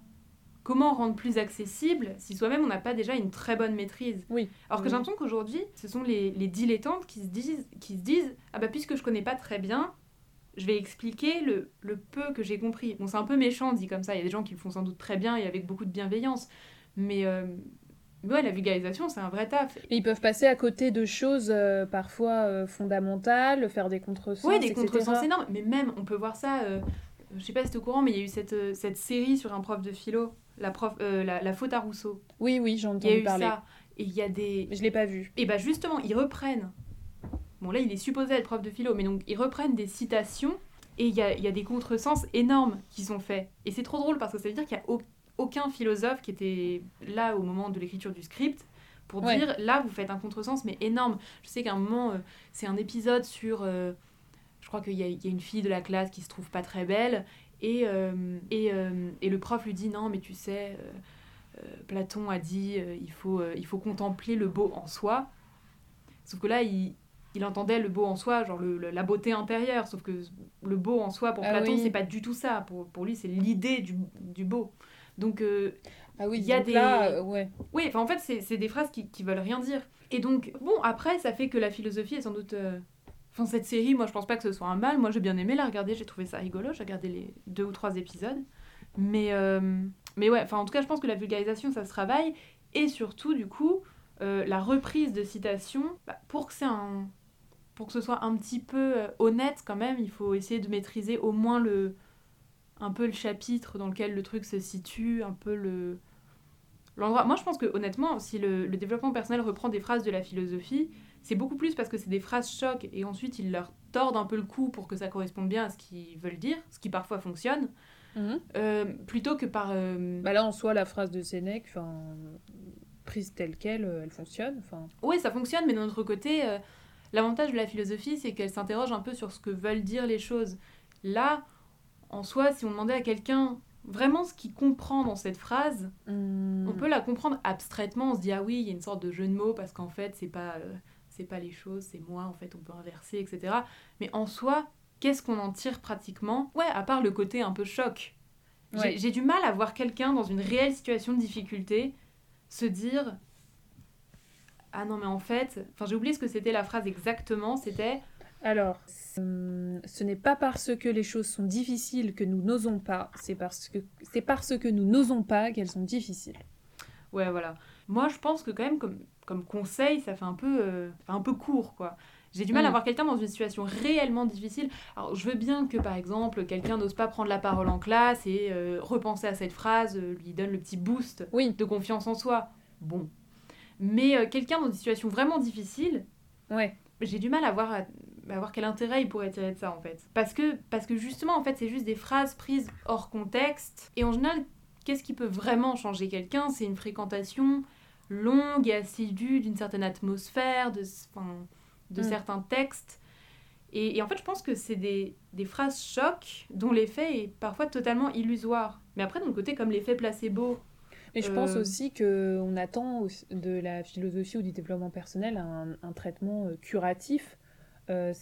Comment rendre plus accessible si soi-même on n'a pas déjà une très bonne maîtrise? Oui. Alors que j'ai l'impression qu'aujourd'hui, ce sont les, les dilettantes qui se disent, qui se disent, ah bah puisque je connais pas très bien, je vais expliquer le, le peu que j'ai compris. Bon, c'est un peu méchant dit comme ça, il y a des gens qui le font sans doute très bien et avec beaucoup de bienveillance, mais euh, ouais, la vulgarisation, c'est un vrai taf. ils peuvent passer à côté de choses euh, parfois euh, fondamentales, faire des contresens, Oui, des contresens énormes, mais même, on peut voir ça, je sais pas si es au courant, mais il y a eu cette, cette série sur un prof de philo, la, prof, la, la, faute à Rousseau. Oui, oui, j'en ai entendu parler. Ça. Et il y a des... Je l'ai pas vu. Et bah justement, ils reprennent Bon, là, il est supposé être prof de philo, mais donc ils reprennent des citations et il y a, y a, des contresens énormes qui sont faits. Et c'est trop drôle parce que ça veut dire qu'il n'y a aucun philosophe qui était là au moment de l'écriture du script pour dire là, vous faites un contresens, mais énorme. Je sais qu'à un moment, euh, c'est un épisode sur. Euh, je crois qu'il y, y, a une fille de la classe qui se trouve pas très belle et, euh, et, et, le prof lui dit non, mais tu sais. Platon a dit il, faut, il faut contempler le beau en soi. Sauf que là, il, il entendait le beau en soi, genre le, la beauté intérieure, sauf que le beau en soi, pour ah Platon, c'est pas du tout ça. Pour, pour lui, c'est l'idée du, du, beau. Donc, euh, ah oui, il y a des. Là, euh, ouais. Oui, enfin, en fait, c'est des phrases qui, qui veulent rien dire. Et donc, bon, après, ça fait que la philosophie est sans doute. Euh, enfin, cette série, moi, je pense pas que ce soit un mal. Moi, j'ai bien aimé la regarder, j'ai trouvé ça rigolo. J'ai regardé les deux ou trois épisodes. Mais, mais ouais, enfin, en tout cas, je pense que la vulgarisation, ça se travaille. Et surtout, du coup, la reprise de citations, bah, pour que c'est un pour que ce soit un petit peu honnête quand même, il faut essayer de maîtriser au moins le un peu le chapitre dans lequel le truc se situe, un peu le l'endroit. Moi, je pense que honnêtement, si le, développement personnel reprend des phrases de la philosophie, c'est beaucoup plus parce que c'est des phrases choc et ensuite ils leur tordent un peu le cou pour que ça corresponde bien à ce qu'ils veulent dire, ce qui parfois fonctionne. Mhm. Euh, plutôt que par. Euh, bah là, en soi, la phrase de Sénèque, prise telle qu'elle, elle fonctionne. Oui, ça fonctionne, mais d'un autre côté, L'avantage de la philosophie, c'est qu'elle s'interroge un peu sur ce que veulent dire les choses. Là, en soi, si on demandait à quelqu'un vraiment ce qu'il comprend dans cette phrase, hmm. on peut la comprendre abstraitement. On se dit ah oui, il y a une sorte de jeu de mots parce qu'en fait c'est pas euh, c'est pas les choses, c'est moi. En fait, on peut inverser, etc. Mais en soi, qu'est-ce qu'on en tire pratiquement? Ouais, à part le côté un peu choc. J'ai du mal à voir quelqu'un dans une réelle situation de difficulté se dire ah non, mais en fait, enfin j'ai oublié ce que c'était la phrase exactement, c'était... Alors, ce n'est pas parce que les choses sont difficiles que nous n'osons pas, c'est parce que c'est parce que nous n'osons pas qu'elles sont difficiles. Ouais, voilà. Moi, je pense que quand même, comme, comme conseil, ça fait un peu, euh, un peu court, quoi. J'ai du mal à mm. voir quelqu'un dans une situation réellement difficile. Alors, je veux bien que, par exemple, quelqu'un n'ose pas prendre la parole en classe et euh, repenser à cette phrase, euh, lui donne le petit boost oui. de confiance en soi. Bon, mais euh, quelqu'un dans une situation vraiment difficile, ouais. j'ai du mal à voir, à, voir quel intérêt il pourrait tirer de ça en fait. Parce que, parce que justement, en fait, c'est juste des phrases prises hors contexte. Et en général, qu'est-ce qui peut vraiment changer quelqu'un? C'est une fréquentation longue et assidue d'une certaine atmosphère, de, de mm. certains textes. Et, et, en fait, je pense que c'est des, des phrases chocs dont l'effet est parfois totalement illusoire. Mais après, d'un côté, comme l'effet placebo et je pense euh. aussi qu'on attend de la philosophie ou du développement personnel un, traitement euh, curatif. Euh,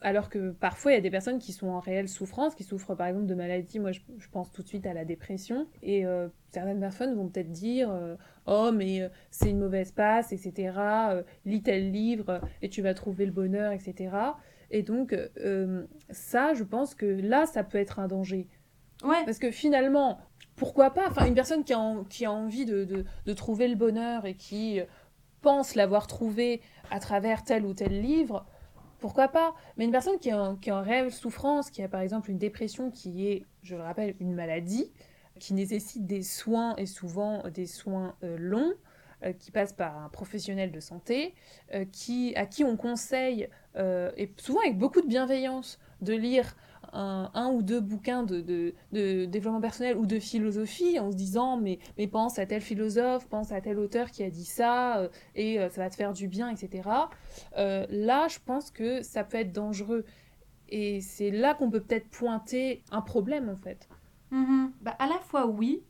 alors que parfois il y a des personnes qui sont en réelle souffrance, qui souffrent par exemple de maladies. Moi, je, pense tout de suite à la dépression. Et certaines personnes vont peut-être dire Oh, mais c'est une mauvaise passe, etc. lis tel livre et tu vas trouver le bonheur, etc. Et donc, ça, je pense que là, ça peut être un danger. Ouais. Parce que finalement, pourquoi pas? Enfin, une personne qui a, qui a envie de, de, de, trouver le bonheur et qui pense l'avoir trouvé à travers tel ou tel livre, pourquoi pas. Mais une personne qui est, en, qui en réelle souffrance, qui a par exemple une dépression qui est, je le rappelle, une maladie, qui nécessite des soins et souvent des soins euh, longs, euh, qui passent par un professionnel de santé, euh, qui, à qui on conseille, et souvent avec beaucoup de bienveillance, de lire un, ou deux bouquins de, développement personnel ou de philosophie en se disant mais, mais pense à tel philosophe, pense à tel auteur qui a dit ça euh, et euh, ça va te faire du bien, etc. Euh, là, je pense que ça peut être dangereux. Et c'est là qu'on peut peut-être pointer un problème en fait. Mm-hmm. Bah, à la fois oui,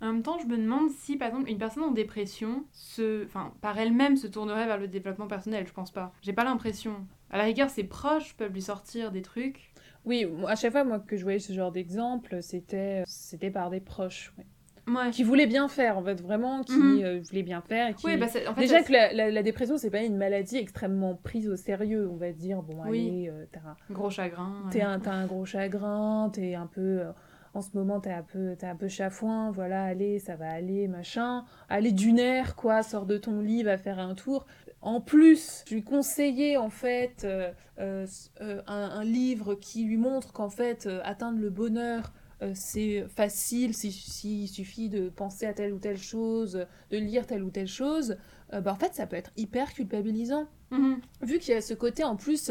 en même temps, je me demande si, par exemple, une personne en dépression, se, enfin, par elle-même, se tournerait vers le développement personnel. Je pense pas. J'ai pas l'impression. À la rigueur, ses proches peuvent lui sortir des trucs. Oui, à chaque fois moi que je voyais ce genre d'exemple, c'était c'était par des proches. Qui voulaient bien faire, en fait, vraiment, qui euh, voulaient bien faire. qui... Bah, Déjà que la, la, dépression, c'est pas une maladie extrêmement prise au sérieux, on va dire. Bon, allez, euh, t'as un gros chagrin. T'as un, un, gros chagrin, t'es un peu. Euh, en ce moment, t'es un peu, es un peu chafouin, voilà, allez, ça va aller, machin. Allez, d'une air, quoi, sors de ton lit, va faire un tour. En plus, je lui conseillais en fait euh, euh, euh, un, livre qui lui montre qu'en fait atteindre le bonheur c'est facile s'il suffit de penser à telle ou telle chose, de lire telle ou telle chose. bah en fait ça peut être hyper culpabilisant. Mm-hmm. Vu qu'il y a ce côté en plus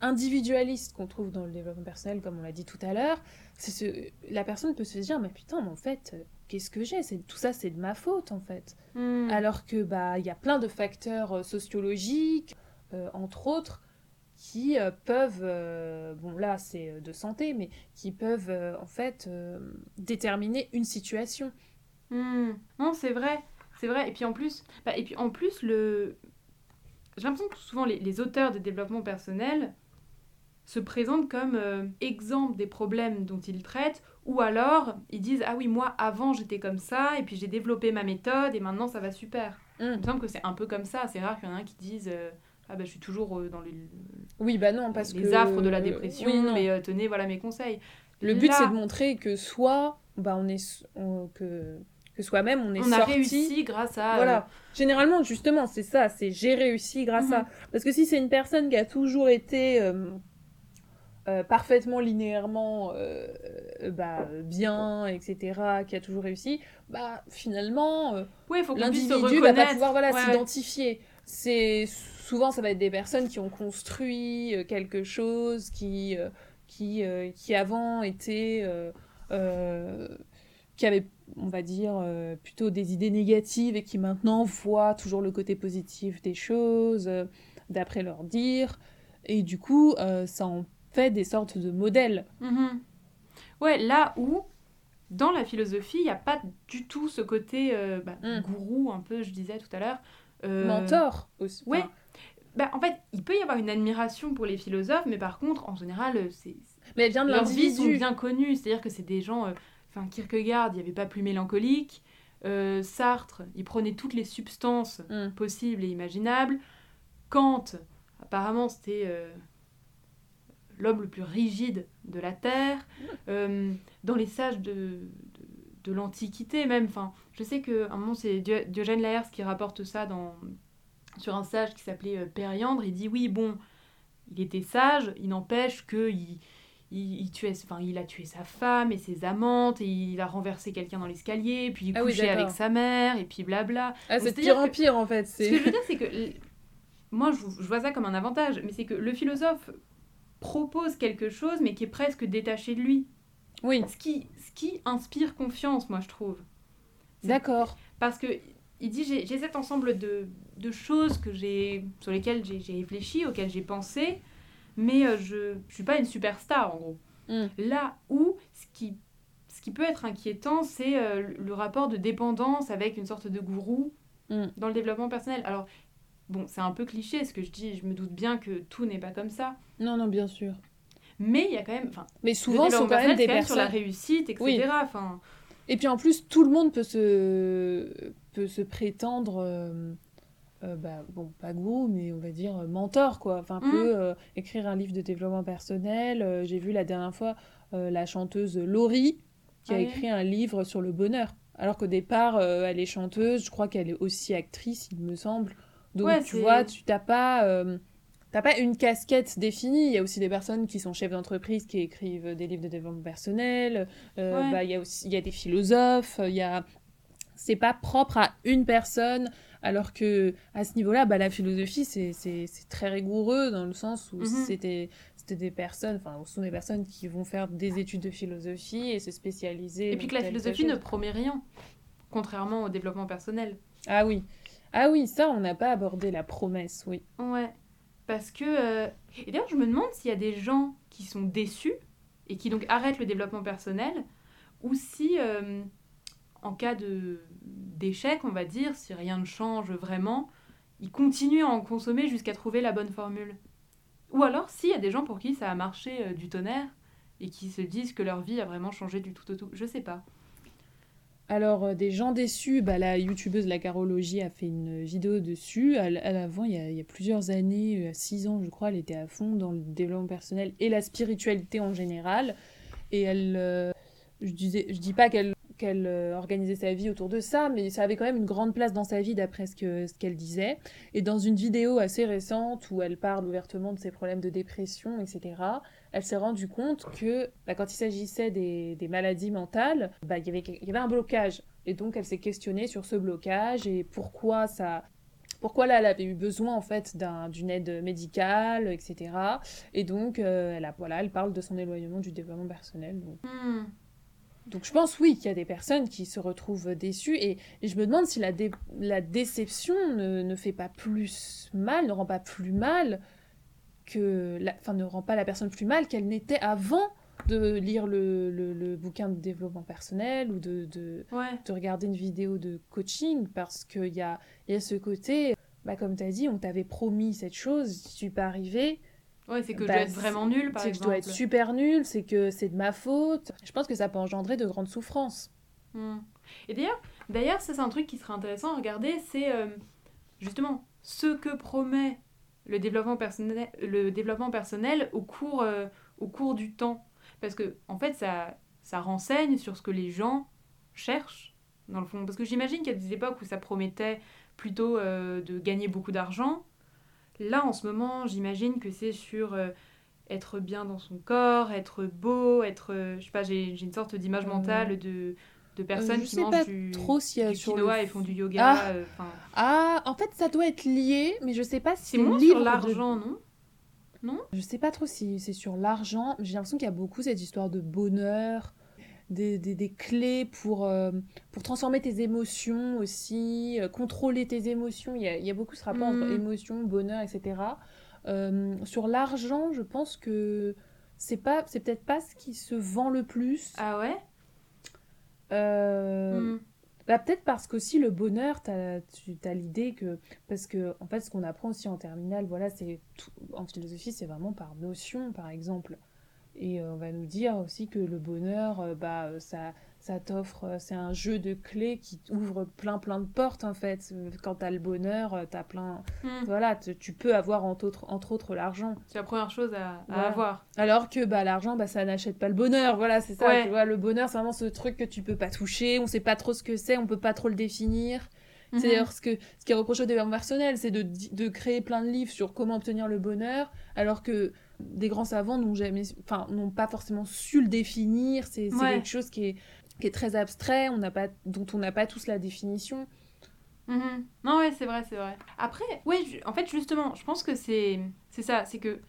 individualiste qu'on trouve dans le développement personnel, comme on l'a dit tout à l'heure, ce... la personne peut se dire mais putain mais en fait qu'est-ce que j'ai? C'est tout ça c'est de ma faute en fait. Hmm. alors que bah il y a plein de facteurs euh, sociologiques euh, entre autres qui euh, peuvent bon là c'est de santé mais qui peuvent en fait déterminer une situation. Hmm. non c'est vrai. C'est vrai. Et puis en plus bah, et puis en plus le j'ai l'impression que souvent les, les auteurs de développement personnel se présentent comme exemple des problèmes dont ils traitent ou alors, ils disent Ah oui, moi avant j'étais comme ça, et puis j'ai développé ma méthode, et maintenant ça va super. Mm. Il me semble que c'est un peu comme ça. C'est rare qu'il y en ait un qui dise euh, Ah bah je suis toujours euh, dans les, oui, bah non, parce les affres de la dépression, mais euh, tenez, voilà mes conseils. Le but c'est de montrer que soit bah, on est. que que soi-même on est on a réussi grâce à voilà généralement justement c'est ça c'est j'ai réussi grâce à mhm. parce que si c'est une personne qui a toujours été euh, parfaitement linéairement euh, euh, bah, bien, etc., qui a toujours réussi, bah, finalement, l'individu va pas pouvoir voilà, s'identifier. C'est souvent ça va être des personnes qui ont construit quelque chose, qui qui qui avant étaient qui avaient on va dire plutôt des idées négatives et qui maintenant voient toujours le côté positif des choses d'après leur dire et du coup ça en fait des sortes de modèles. Mhm. Ouais, là où, dans la philosophie, il n'y a pas du tout ce côté euh, bah, mm. gourou, un peu, je disais tout à l'heure. Euh... Mentor aussi. Ouais. Bah, en fait, il peut y avoir une admiration pour les philosophes, mais par contre, en général, euh, c'est. Mais elle vient de l'individu. sont bien connus, c'est-à-dire que c'est des gens. Euh, enfin, Kierkegaard, il n'y avait pas plus mélancolique. Sartre, il prenait toutes les substances mm. possibles et imaginables. Kant, apparemment, c'était l'homme le plus rigide de la Terre, euh, dans les sages de, de, l'Antiquité même. Enfin, je sais qu'à un moment, c'est Diogène Laërce qui rapporte ça dans, sur un sage qui s'appelait euh, Périandre. Il dit oui, bon, il était sage, il n'empêche que il, il, tuait, enfin, il a tué sa femme et ses amantes, et il a renversé quelqu'un dans l'escalier, puis il ah couchait avec sa mère, et puis blabla. Ah, c'est pire en pire en fait. Ce que je veux dire, c'est que moi, je, je, vois ça comme un avantage, mais c'est que le philosophe propose quelque chose, mais qui est presque détaché de lui. Oui. Ce qui, ce qui inspire confiance, moi, je trouve. D'accord. Parce que il dit j'ai cet ensemble de, de choses que j'ai sur lesquelles j'ai réfléchi, auxquelles j'ai pensé, mais euh, je ne suis pas une superstar, en gros. Hmm. Là où ce qui, ce qui peut être inquiétant, c'est euh, le rapport de dépendance avec une sorte de gourou hmm. dans le développement personnel. Alors, Bon, c'est un peu cliché ce que je dis, je me doute bien que tout n'est pas comme ça. Non, non, bien sûr. Mais il y a quand même. Mais souvent, sont quand même des personnes. sur la réussite, etc. Enfin... Et puis en plus, tout le monde peut se, peut se prétendre. Euh, euh, bah, bon, pas gourou, mais on va dire euh, mentor, quoi. Enfin, mm. peut écrire un livre de développement personnel. J'ai vu la dernière fois la chanteuse Laurie qui a Ah oui. écrit un livre sur le bonheur. Alors qu'au départ, elle est chanteuse, je crois qu'elle est aussi actrice, il me semble. Donc Ouais, tu vois, tu t'as pas, euh, pas une casquette définie. Il y a aussi des personnes qui sont chefs d'entreprise qui écrivent des livres de développement personnel. Euh, Ouais. bah, il y a aussi, il y a des philosophes. Il y a, c'est pas propre à une personne. Alors que à ce niveau-là, bah, la philosophie, c'est très rigoureux dans le sens où Mhm. c'était c'était des personnes, enfin, ce sont des personnes qui vont faire des études de philosophie et se spécialiser. Et puis que la philosophie ne promet rien, contrairement au développement personnel. Ah oui. Ah oui, ça, on n'a pas abordé la promesse, oui. Ouais. Parce que. euh, Et d'ailleurs, je me demande s'il y a des gens qui sont déçus et qui donc arrêtent le développement personnel, ou si, euh, en cas de d'échec, on va dire, si rien ne change vraiment, ils continuent à en consommer jusqu'à trouver la bonne formule. Ou alors s'il y a des gens pour qui ça a marché euh, du tonnerre et qui se disent que leur vie a vraiment changé du tout au tout. Je sais pas. Alors, euh, des gens déçus, bah, la youtubeuse La Carologie a fait une vidéo dessus. Elle, elle, avant, il y, a, il y a plusieurs années, 6 ans, je crois, elle était à fond dans le développement personnel et la spiritualité en général. Et elle. euh, je, disais, dis pas qu'elle euh, organisait sa vie autour de ça, mais ça avait quand même une grande place dans sa vie d'après ce qu'elle disait. Et dans une vidéo assez récente où elle parle ouvertement de ses problèmes de dépression, etc., elle s'est rendue compte que bah, quand il s'agissait des, des maladies mentales, bah, il y avait, il y avait un blocage. Et donc elle s'est questionnée sur ce blocage et pourquoi ça... Pourquoi là elle avait eu besoin en fait d'un- d'une aide médicale, etc. Et donc euh, elle, a, voilà, elle parle de son éloignement du développement personnel. Donc, Hmm. donc je pense oui qu'il y a des personnes qui se retrouvent déçues et, et je me demande si la, dé- la déception ne, ne fait pas plus mal, ne rend pas plus mal que... la- ne rend pas la personne plus mal qu'elle n'était avant de lire le, le- le bouquin de développement personnel ou de, de, Ouais. de regarder une vidéo de coaching parce qu'il y a, y a ce côté, bah, comme tu as dit, on t'avait promis cette chose, je suis pas arrivée, Ouais, c'est que Bah, je dois être vraiment nul, par c'est que je exemple. dois être super nulle, c'est que c'est de ma faute. Je pense que ça peut engendrer de grandes souffrances. Hmm. Et d'ailleurs, d'ailleurs, ça c'est un truc qui serait intéressant à regarder, c'est euh, justement ce que promet le développement personnel, le développement personnel au cours, euh, au cours du temps. Parce que en fait, ça, ça renseigne sur ce que les gens cherchent dans le fond. Parce que j'imagine qu'il y a des époques où ça promettait plutôt euh, de gagner beaucoup d'argent. Là, en ce moment, j'imagine que c'est sur euh, être bien dans son corps, être beau, être, je sais pas, j'ai une sorte d'image Euh, mentale de de personnes je qui mangent pas du, trop du sur quinoa le- et font du yoga. Ah. euh, Ah, en fait, ça doit être lié, mais je sais pas si c'est moins sur de- l'argent, non? Je sais pas trop si c'est sur l'argent. J'ai l'impression qu'il y a beaucoup cette histoire de bonheur, des, des, des clés pour, euh, pour transformer tes émotions aussi, euh, contrôler tes émotions. Il y a, il y a beaucoup ce rapport entre Mhm. émotions, bonheur, etc. Euh, sur l'argent, je pense que c'est pas, c'est peut-être pas ce qui se vend le plus. Ah ouais? Euh, Hmm. bah, peut-être parce qu'aussi le bonheur, t'as, tu as l'idée que... Parce que, en fait, ce qu'on apprend aussi en terminale, voilà, c'est en philosophie, c'est vraiment par notion, par exemple. Et euh, on va nous dire aussi que le bonheur, euh, bah, ça, ça t'offre... euh, C'est un jeu de clés qui ouvre plein, plein de portes, en fait. Quand t'as le bonheur, euh, t'as plein... Hmm. Voilà, tu peux avoir, entre autres, entre autres, l'argent. C'est la première chose à, avoir. Alors que bah, l'argent, bah, ça n'achète pas le bonheur. Voilà, c'est ça. Ouais. Tu vois, le bonheur, c'est vraiment ce truc que tu peux pas toucher. On sait pas trop ce que c'est, on peut pas trop le définir. C'est Mhm. d'ailleurs ce, que, ce qui est reproché au développement personnel, c'est de, de créer plein de livres sur comment obtenir le bonheur, alors que des grands savants n'ont jamais, enfin, n'ont pas forcément su le définir. C'est c'est Ouais. quelque chose qui est, qui est très abstrait, on pas, dont on n'a pas tous la définition. Mhm. Non, ouais, c'est vrai, c'est vrai. Après, ouais, en fait, justement, je pense que c'est c'est ça, c'est que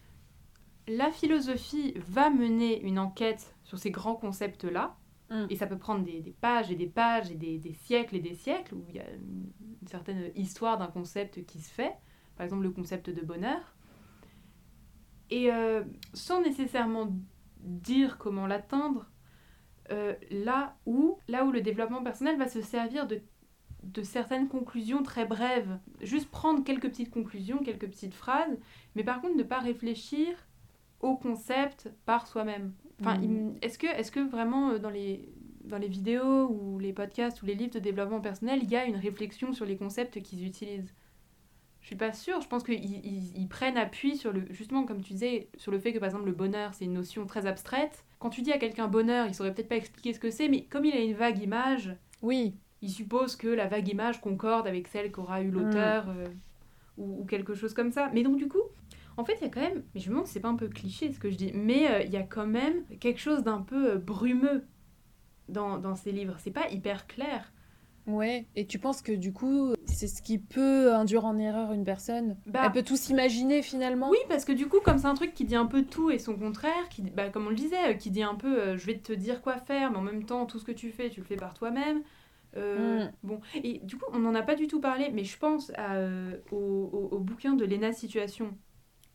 la philosophie va mener une enquête sur ces grands concepts-là, Mm. et ça peut prendre des, des pages et des pages et des, des siècles et des siècles, où il y a une, une certaine histoire d'un concept qui se fait, par exemple le concept de bonheur, et euh, sans nécessairement dire comment l'atteindre, euh, là, où, là où le développement personnel va se servir de de certaines conclusions très brèves. Juste prendre quelques petites conclusions, quelques petites phrases, mais par contre ne pas réfléchir au concept par soi-même. Enfin, Mm. est-ce que, est que vraiment euh, dans les, dans les vidéos ou les podcasts ou les livres de développement personnel, il y a une réflexion sur les concepts qu'ils utilisent? Je suis pas sûre. Je pense qu'ils ils, ils prennent appui sur le, justement, comme tu disais, sur le fait que par exemple le bonheur c'est une notion très abstraite quand tu dis à quelqu'un bonheur, il saurait peut-être pas expliquer ce que c'est, mais comme il a une vague image, Oui, il suppose que la vague image concorde avec celle qu'aura eu l'auteur euh, ou, ou quelque chose comme ça. Mais donc du coup, en fait, il y a quand même, mais je me demande si c'est pas un peu cliché ce que je dis, mais euh, il y a quand même quelque chose d'un peu euh, brumeux dans, dans ces livres. C'est pas hyper clair. Ouais. Et tu penses que du coup, c'est ce qui peut induire en erreur une personne? Bah, Elle peut tout s'imaginer finalement? Oui, parce que du coup, comme c'est un truc qui dit un peu tout et son contraire, qui, bah, comme on le disait, euh, qui dit un peu euh, je vais te dire quoi faire, mais en même temps, tout ce que tu fais, tu le fais par toi-même. Euh, Mm. Bon, et du coup, on n'en a pas du tout parlé, mais je pense à, euh, au, au- au bouquin de Lena Situation.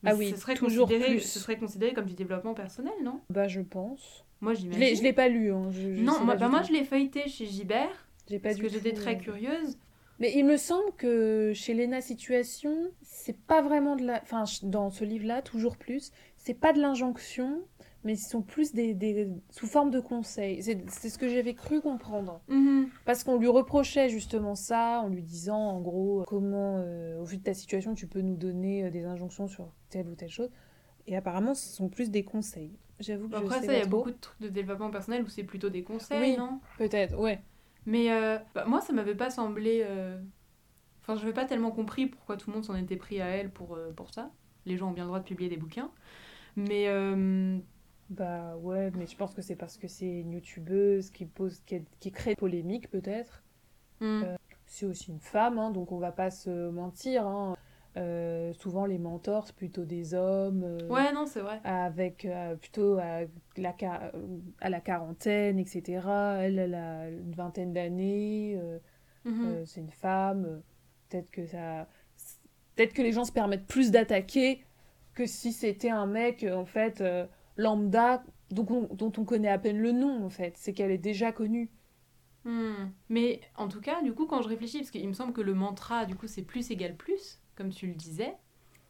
Mais Ah oui, ce serait, toujours considéré, plus. ce serait considéré comme du développement personnel, non? Bah, je pense. Moi, j'imagine. je l'ai pas lu. hein, je- je Non, moi, pas bah, moi je l'ai feuilleté chez Gibert, J'ai pas parce que j'étais très euh, curieuse. Mais il me semble que chez Lena Situation, c'est pas vraiment de la. Enfin, dans ce livre-là, toujours plus, c'est pas de l'injonction, mais ce sont plus des, des... sous forme de conseils. C'est ce que j'avais cru comprendre. Mhm. Parce qu'on lui reprochait justement ça, en lui disant en gros comment, euh, au vu de ta situation, tu peux nous donner euh, des injonctions sur telle ou telle chose. Et apparemment, ce sont plus des conseils. J'avoue que je Après, sais ça, il y a trop. beaucoup de trucs de développement personnel où c'est plutôt des conseils, Oui. non? Peut-être, ouais. Mais euh, bah, moi, ça m'avait pas semblé. euh, Enfin, je n'avais pas tellement compris pourquoi tout le monde s'en était pris à elle pour, euh, pour ça. Les gens ont bien le droit de publier des bouquins. Mais Bah ouais, mais je pense que c'est parce que c'est une youtubeuse qui pose, qui, qui crée polémique peut-être. hmm, C'est aussi une femme, hein, donc on va pas se mentir. hein. Euh, souvent les mentors c'est plutôt des hommes. euh, ouais, non, c'est vrai. avec euh, plutôt à la, à la quarantaine, etc. Elle, elle a une vingtaine d'années, Mhm. c'est une femme. Peut-être que ça, peut-être que les gens se permettent plus d'attaquer que si c'était un mec en fait lambda dont on, dont on connaît à peine le nom en fait. C'est qu'elle est déjà connue. Hmm. Mais en tout cas, du coup, quand je réfléchis, parce qu'il me semble que le mantra, du coup, c'est plus égal plus, comme tu le disais.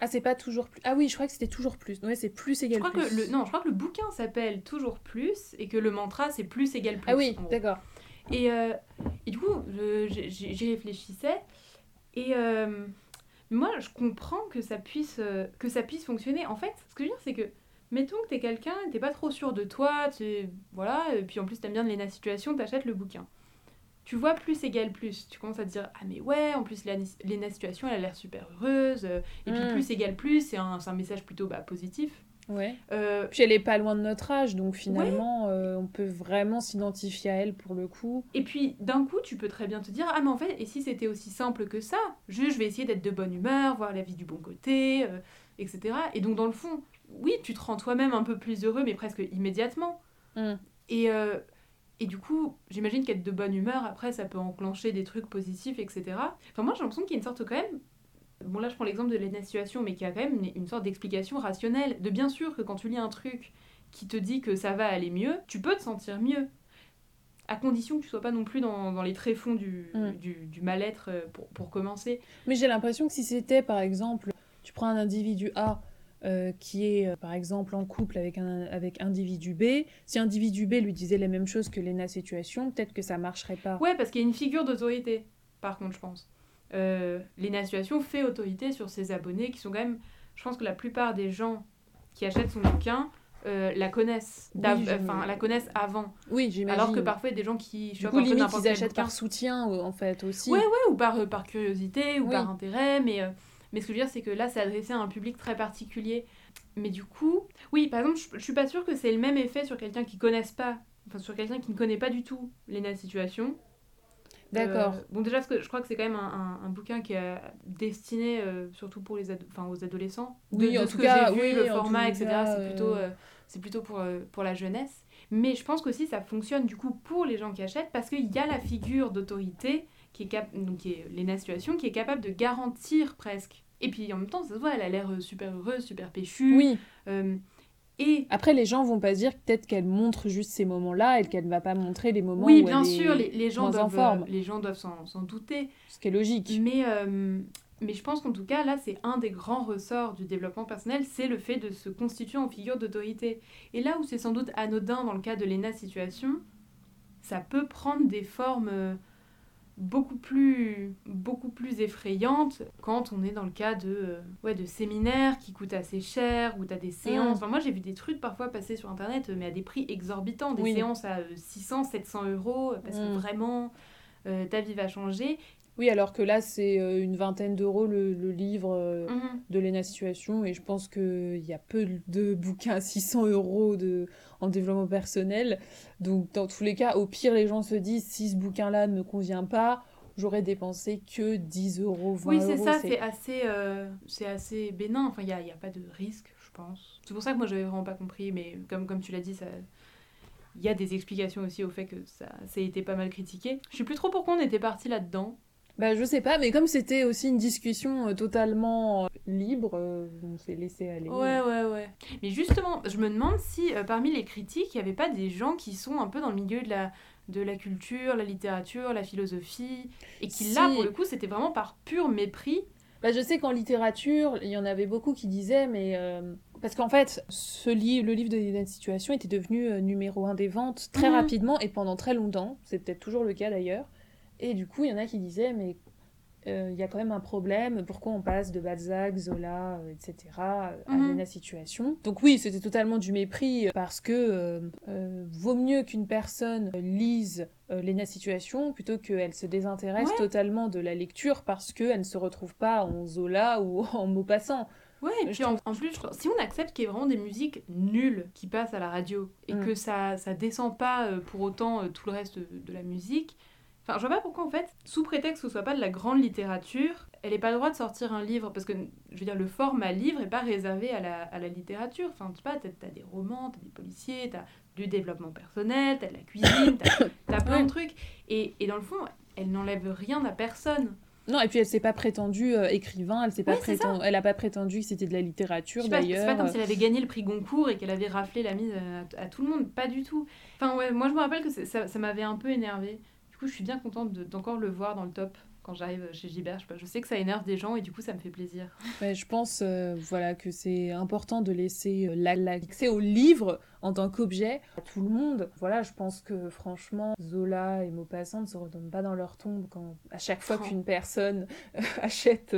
Ah c'est pas toujours plus. Ah oui, je crois que c'était toujours plus. Ouais, c'est plus Je égal crois plus. que le, non, je crois que le bouquin s'appelle toujours plus et que le mantra, c'est plus égal plus. Ah oui, d'accord. Et, euh, et du coup, je- j'y réfléchissais. Et euh, moi, je comprends que ça, puisse, euh, que ça puisse fonctionner. En fait, ce que je veux dire, c'est que, mettons que t'es quelqu'un, t'es pas trop sûr de toi, tu, voilà, et puis en plus t'aimes bien Léna Situation, t'achètes le bouquin. Tu vois plus égale plus. Tu commences à te dire, ah mais ouais, en plus Léna Situation, elle a l'air super heureuse. euh, Et puis Mm. plus égale plus, c'est un, un message plutôt bah, positif. Ouais. Euh, Puis elle est pas loin de notre âge, donc finalement, euh, on peut vraiment s'identifier à elle pour le coup. Et puis d'un coup, tu peux très bien te dire Ah, mais en fait, et si c'était aussi simple que ça? Juste, je vais essayer d'être de bonne humeur, voir la vie du bon côté, euh, etc. Et donc, dans le fond, oui, tu te rends toi-même un peu plus heureux, mais presque immédiatement. Mm. Et, et du coup, j'imagine qu'être de bonne humeur, après, ça peut enclencher des trucs positifs, etc. Enfin, moi, j'ai l'impression qu'il y a une sorte quand même. Bon, là, je prends l'exemple de la situation, mais qui a quand même une, une sorte d'explication rationnelle. De bien sûr que quand tu lis un truc qui te dit que ça va aller mieux, tu peux te sentir mieux. À condition que tu sois pas non plus dans, dans les tréfonds du, Mm. du, du mal-être euh, pour, pour commencer. Mais j'ai l'impression que si c'était, par exemple, tu prends un individu A euh, qui est, euh, par exemple, en couple avec un avec individu B, si individu B lui disait les mêmes choses que Lena Situation, peut-être que ça marcherait pas. Ouais, parce qu'il y a une figure d'autorité, par contre, je pense. Euh, Léna Situation fait autorité sur ses abonnés qui sont quand même. Je pense que la plupart des gens qui achètent son bouquin euh, la connaissent. Oui, Enfin, la connaissent avant. Oui, j'imagine. Alors que parfois, il y a des gens qui du coup, un peu limite, ils achètent par soutien, en fait, aussi. Ouais, ouais, ou par, par curiosité, ou Oui. par intérêt, mais, mais ce que je veux dire, c'est que là, c'est adressé à un public très particulier. Mais du coup, oui, par exemple, je, je suis pas sûre que c'est le même effet sur quelqu'un qui connaisse pas, enfin, sur quelqu'un qui ne connaît pas du tout Lena Situation. D'accord. Euh, bon, déjà, parce que je crois que c'est quand même un, un- un bouquin qui est destiné euh, surtout pour les aux adolescents. De, Oui, en ce tout que cas, vu, oui, le format, etc., c'est plutôt, euh, euh, c'est plutôt pour, euh, pour la jeunesse. Mais je pense qu'aussi ça fonctionne du coup pour les gens qui achètent parce qu'il y a la figure d'autorité qui est, cap- donc, qui est Lena Situation qui est capable de garantir presque. Et puis en même temps, ça se voit, elle a l'air euh, super heureuse, super péchue. Oui. Euh, et Après, les gens vont pas se dire peut-être qu'elle montre juste ces moments-là et qu'elle ne va pas montrer les moments oui, où bien elle est- sûr, les, les gens moins en doivent, forme. euh, les gens doivent s'en douter. Ce qui est logique. Mais, euh, mais je pense qu'en tout cas, là, c'est un des grands ressorts du développement personnel, c'est le fait de se constituer en figure d'autorité. Et là où c'est sans doute anodin dans le cas de Lena Situation, ça peut prendre des formes beaucoup plus, beaucoup plus effrayante quand on est dans le cas de, euh, ouais, de séminaires qui coûtent assez cher, où tu as des séances. Mm. Enfin, moi, j'ai vu des trucs parfois passer sur Internet, mais à des prix exorbitants, des Oui. séances à euh, 600, 700 euros, parce que Mm. vraiment, euh, ta vie va changer. Oui, alors que là, c'est euh, une vingtaine d'euros le, le livre euh, Mhm. de Lena Situation, et je pense qu'il y a peu de bouquins à 600 euros de, en développement personnel. Donc, dans tous les cas, au pire, les gens se disent si ce bouquin-là ne me convient pas, j'aurais dépensé que 10 euros, 20 Oui, c'est ça, c'est assez, euh, c'est assez bénin. Enfin, il n'y a, y a pas de risque, je pense. C'est pour ça que moi, j'avais vraiment pas compris, mais comme, comme tu l'as dit, ça. Il y a des explications aussi au fait que ça, ça a été pas mal critiqué. Je sais plus trop pourquoi on était parti là-dedans. Bah, je sais pas, mais comme c'était aussi une discussion euh, totalement euh, libre, euh, on s'est laissé aller. Ouais, ouais, ouais. Mais justement, je me demande si parmi les critiques, il n'y avait pas des gens qui sont un peu dans le milieu de la, de la culture, la littérature, la philosophie, et qui là, pour le coup, c'était vraiment par pur mépris? Bah, je sais qu'en littérature, il y en avait beaucoup qui disaient, mais. Parce qu'en fait, ce livre, le livre de Situation était devenu numéro un des ventes très Mhm. rapidement et pendant très longtemps. C'est peut-être toujours le cas d'ailleurs. Et du coup, il y en a qui disaient, mais euh, il y a quand même un problème. Pourquoi on passe de Balzac, Zola, euh, etc. à Mhm. Hélène Situation? Donc oui, c'était totalement du mépris parce que euh, euh, vaut mieux qu'une personne lise euh, Lena Situation plutôt qu'elle se désintéresse Ouais. totalement de la lecture parce qu'elle ne se retrouve pas en Zola ou en Maupassant. Ouais, et puis en, en plus, si on accepte qu'il y ait vraiment des musiques nulles qui passent à la radio et Mm. que ça, ça descend pas euh, pour autant euh, tout le reste de, de la musique, enfin, je vois pas pourquoi en fait, sous prétexte que ce soit pas de la grande littérature, elle n'est pas le droit de sortir un livre parce que, je veux dire, le format livre est pas réservé à la, à la littérature. Enfin, tu sais pas, t'as des romans, t'as des policiers, t'as du développement personnel, t'as de la cuisine, t'as t'as plein de trucs. Et, et dans le fond, elle n'enlève rien à personne. Non, et puis elle s'est pas prétendue euh, écrivain, elle s'est pas Ouais, prétend- elle a pas prétendu que c'était de la littérature pas, C'est d'ailleurs. pas comme si elle avait gagné le prix Goncourt et qu'elle avait raflé la mise à, à tout le monde, pas du tout. Enfin ouais, moi je me rappelle que ça, ça m'avait un peu énervé. Du coup, je suis bien contente de- d'encore le voir dans le top quand j'arrive chez Gilbert. Je, sais pas, je sais que ça énerve des gens et du coup, ça me fait plaisir. Ouais, je pense euh, voilà, que c'est important de laisser euh, la- l'accès au livre en tant qu'objet à tout le monde. Voilà, je pense que franchement, Zola et Maupassant ne se retournent pas dans leur tombe quand à chaque fois Oh. qu'une personne euh, achète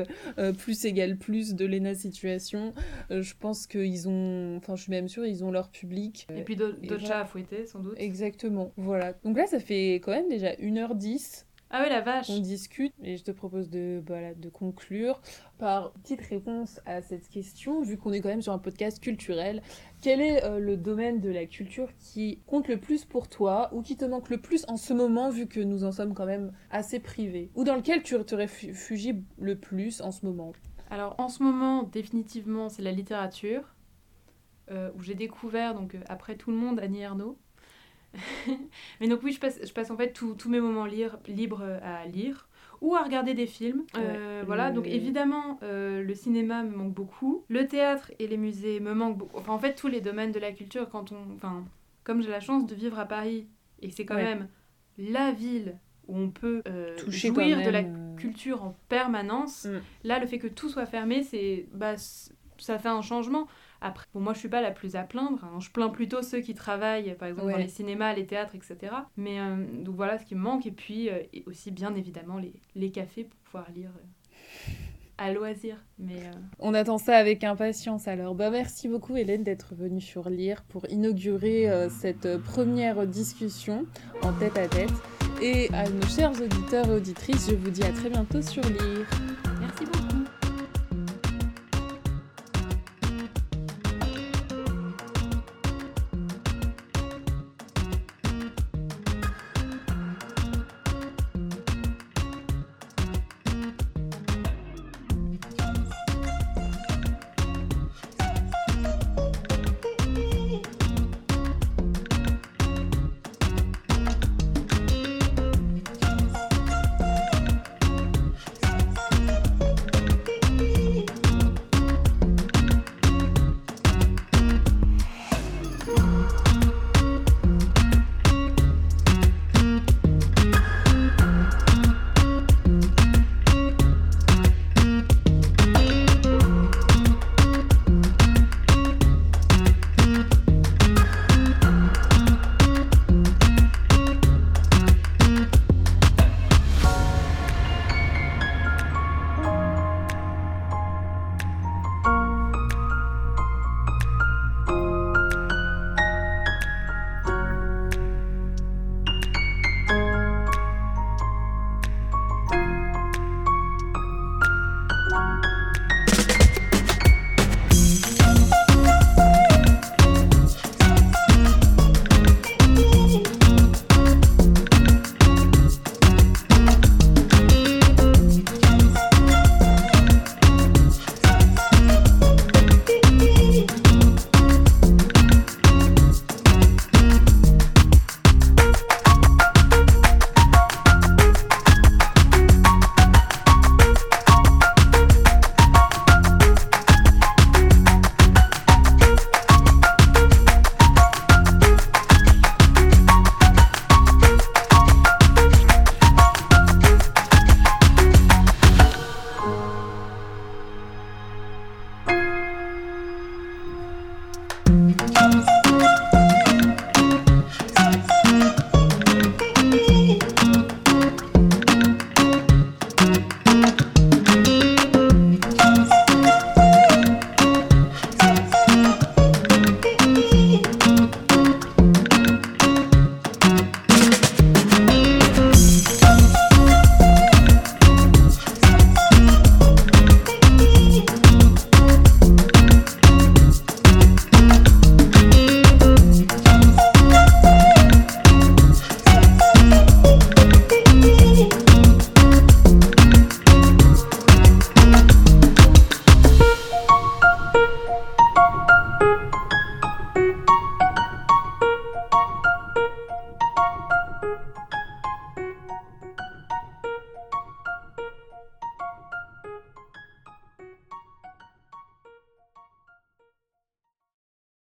plus égale plus de Lena Situation, je pense qu'ils ont, enfin je suis même sûre, ils ont leur public. Et puis d'autres chats à fouetter, sans doute. Exactement, voilà. Donc là, ça fait quand même déjà 1h10 Ah ouais, la vache on discute et je te propose de, voilà, de conclure par une petite réponse à cette question, vu qu'on est quand même sur un podcast culturel. Quel est euh, le domaine de la culture qui compte le plus pour toi ou qui te manque le plus en ce moment, vu que nous en sommes quand même assez privés? Ou dans lequel tu te réfugies le plus en ce moment? Alors en ce moment, définitivement, c'est la littérature, euh, où j'ai découvert, donc euh, après tout le monde, Annie Ernaux. Mais donc oui, je passe, je passe en fait tous mes moments lire, libres à lire ou à regarder des films. Euh, voilà, donc évidemment, euh, le cinéma me manque beaucoup. Le théâtre et les musées me manquent beaucoup. Enfin, en fait, tous les domaines de la culture, quand on... Enfin, comme j'ai la chance de vivre à Paris, et c'est quand Ouais. même la ville où on peut euh, Toucher jouir de la euh, culture en permanence. Mm. Là, le fait que tout soit fermé, c'est bah, ça fait un changement. Après, bon, moi, je suis pas la plus à plaindre. hein. Je plains plutôt ceux qui travaillent, par exemple, dans les cinémas, les théâtres, etc. Mais euh, donc voilà ce qui me manque. Et puis, euh, et aussi, bien évidemment, les, les cafés pour pouvoir lire euh, à loisir. Mais euh, On attend ça avec impatience alors. Bah, merci beaucoup Hélène d'être venue sur Lire pour inaugurer euh, cette première discussion en tête à tête. Et à nos chers auditeurs et auditrices, je vous dis à très bientôt sur Lire.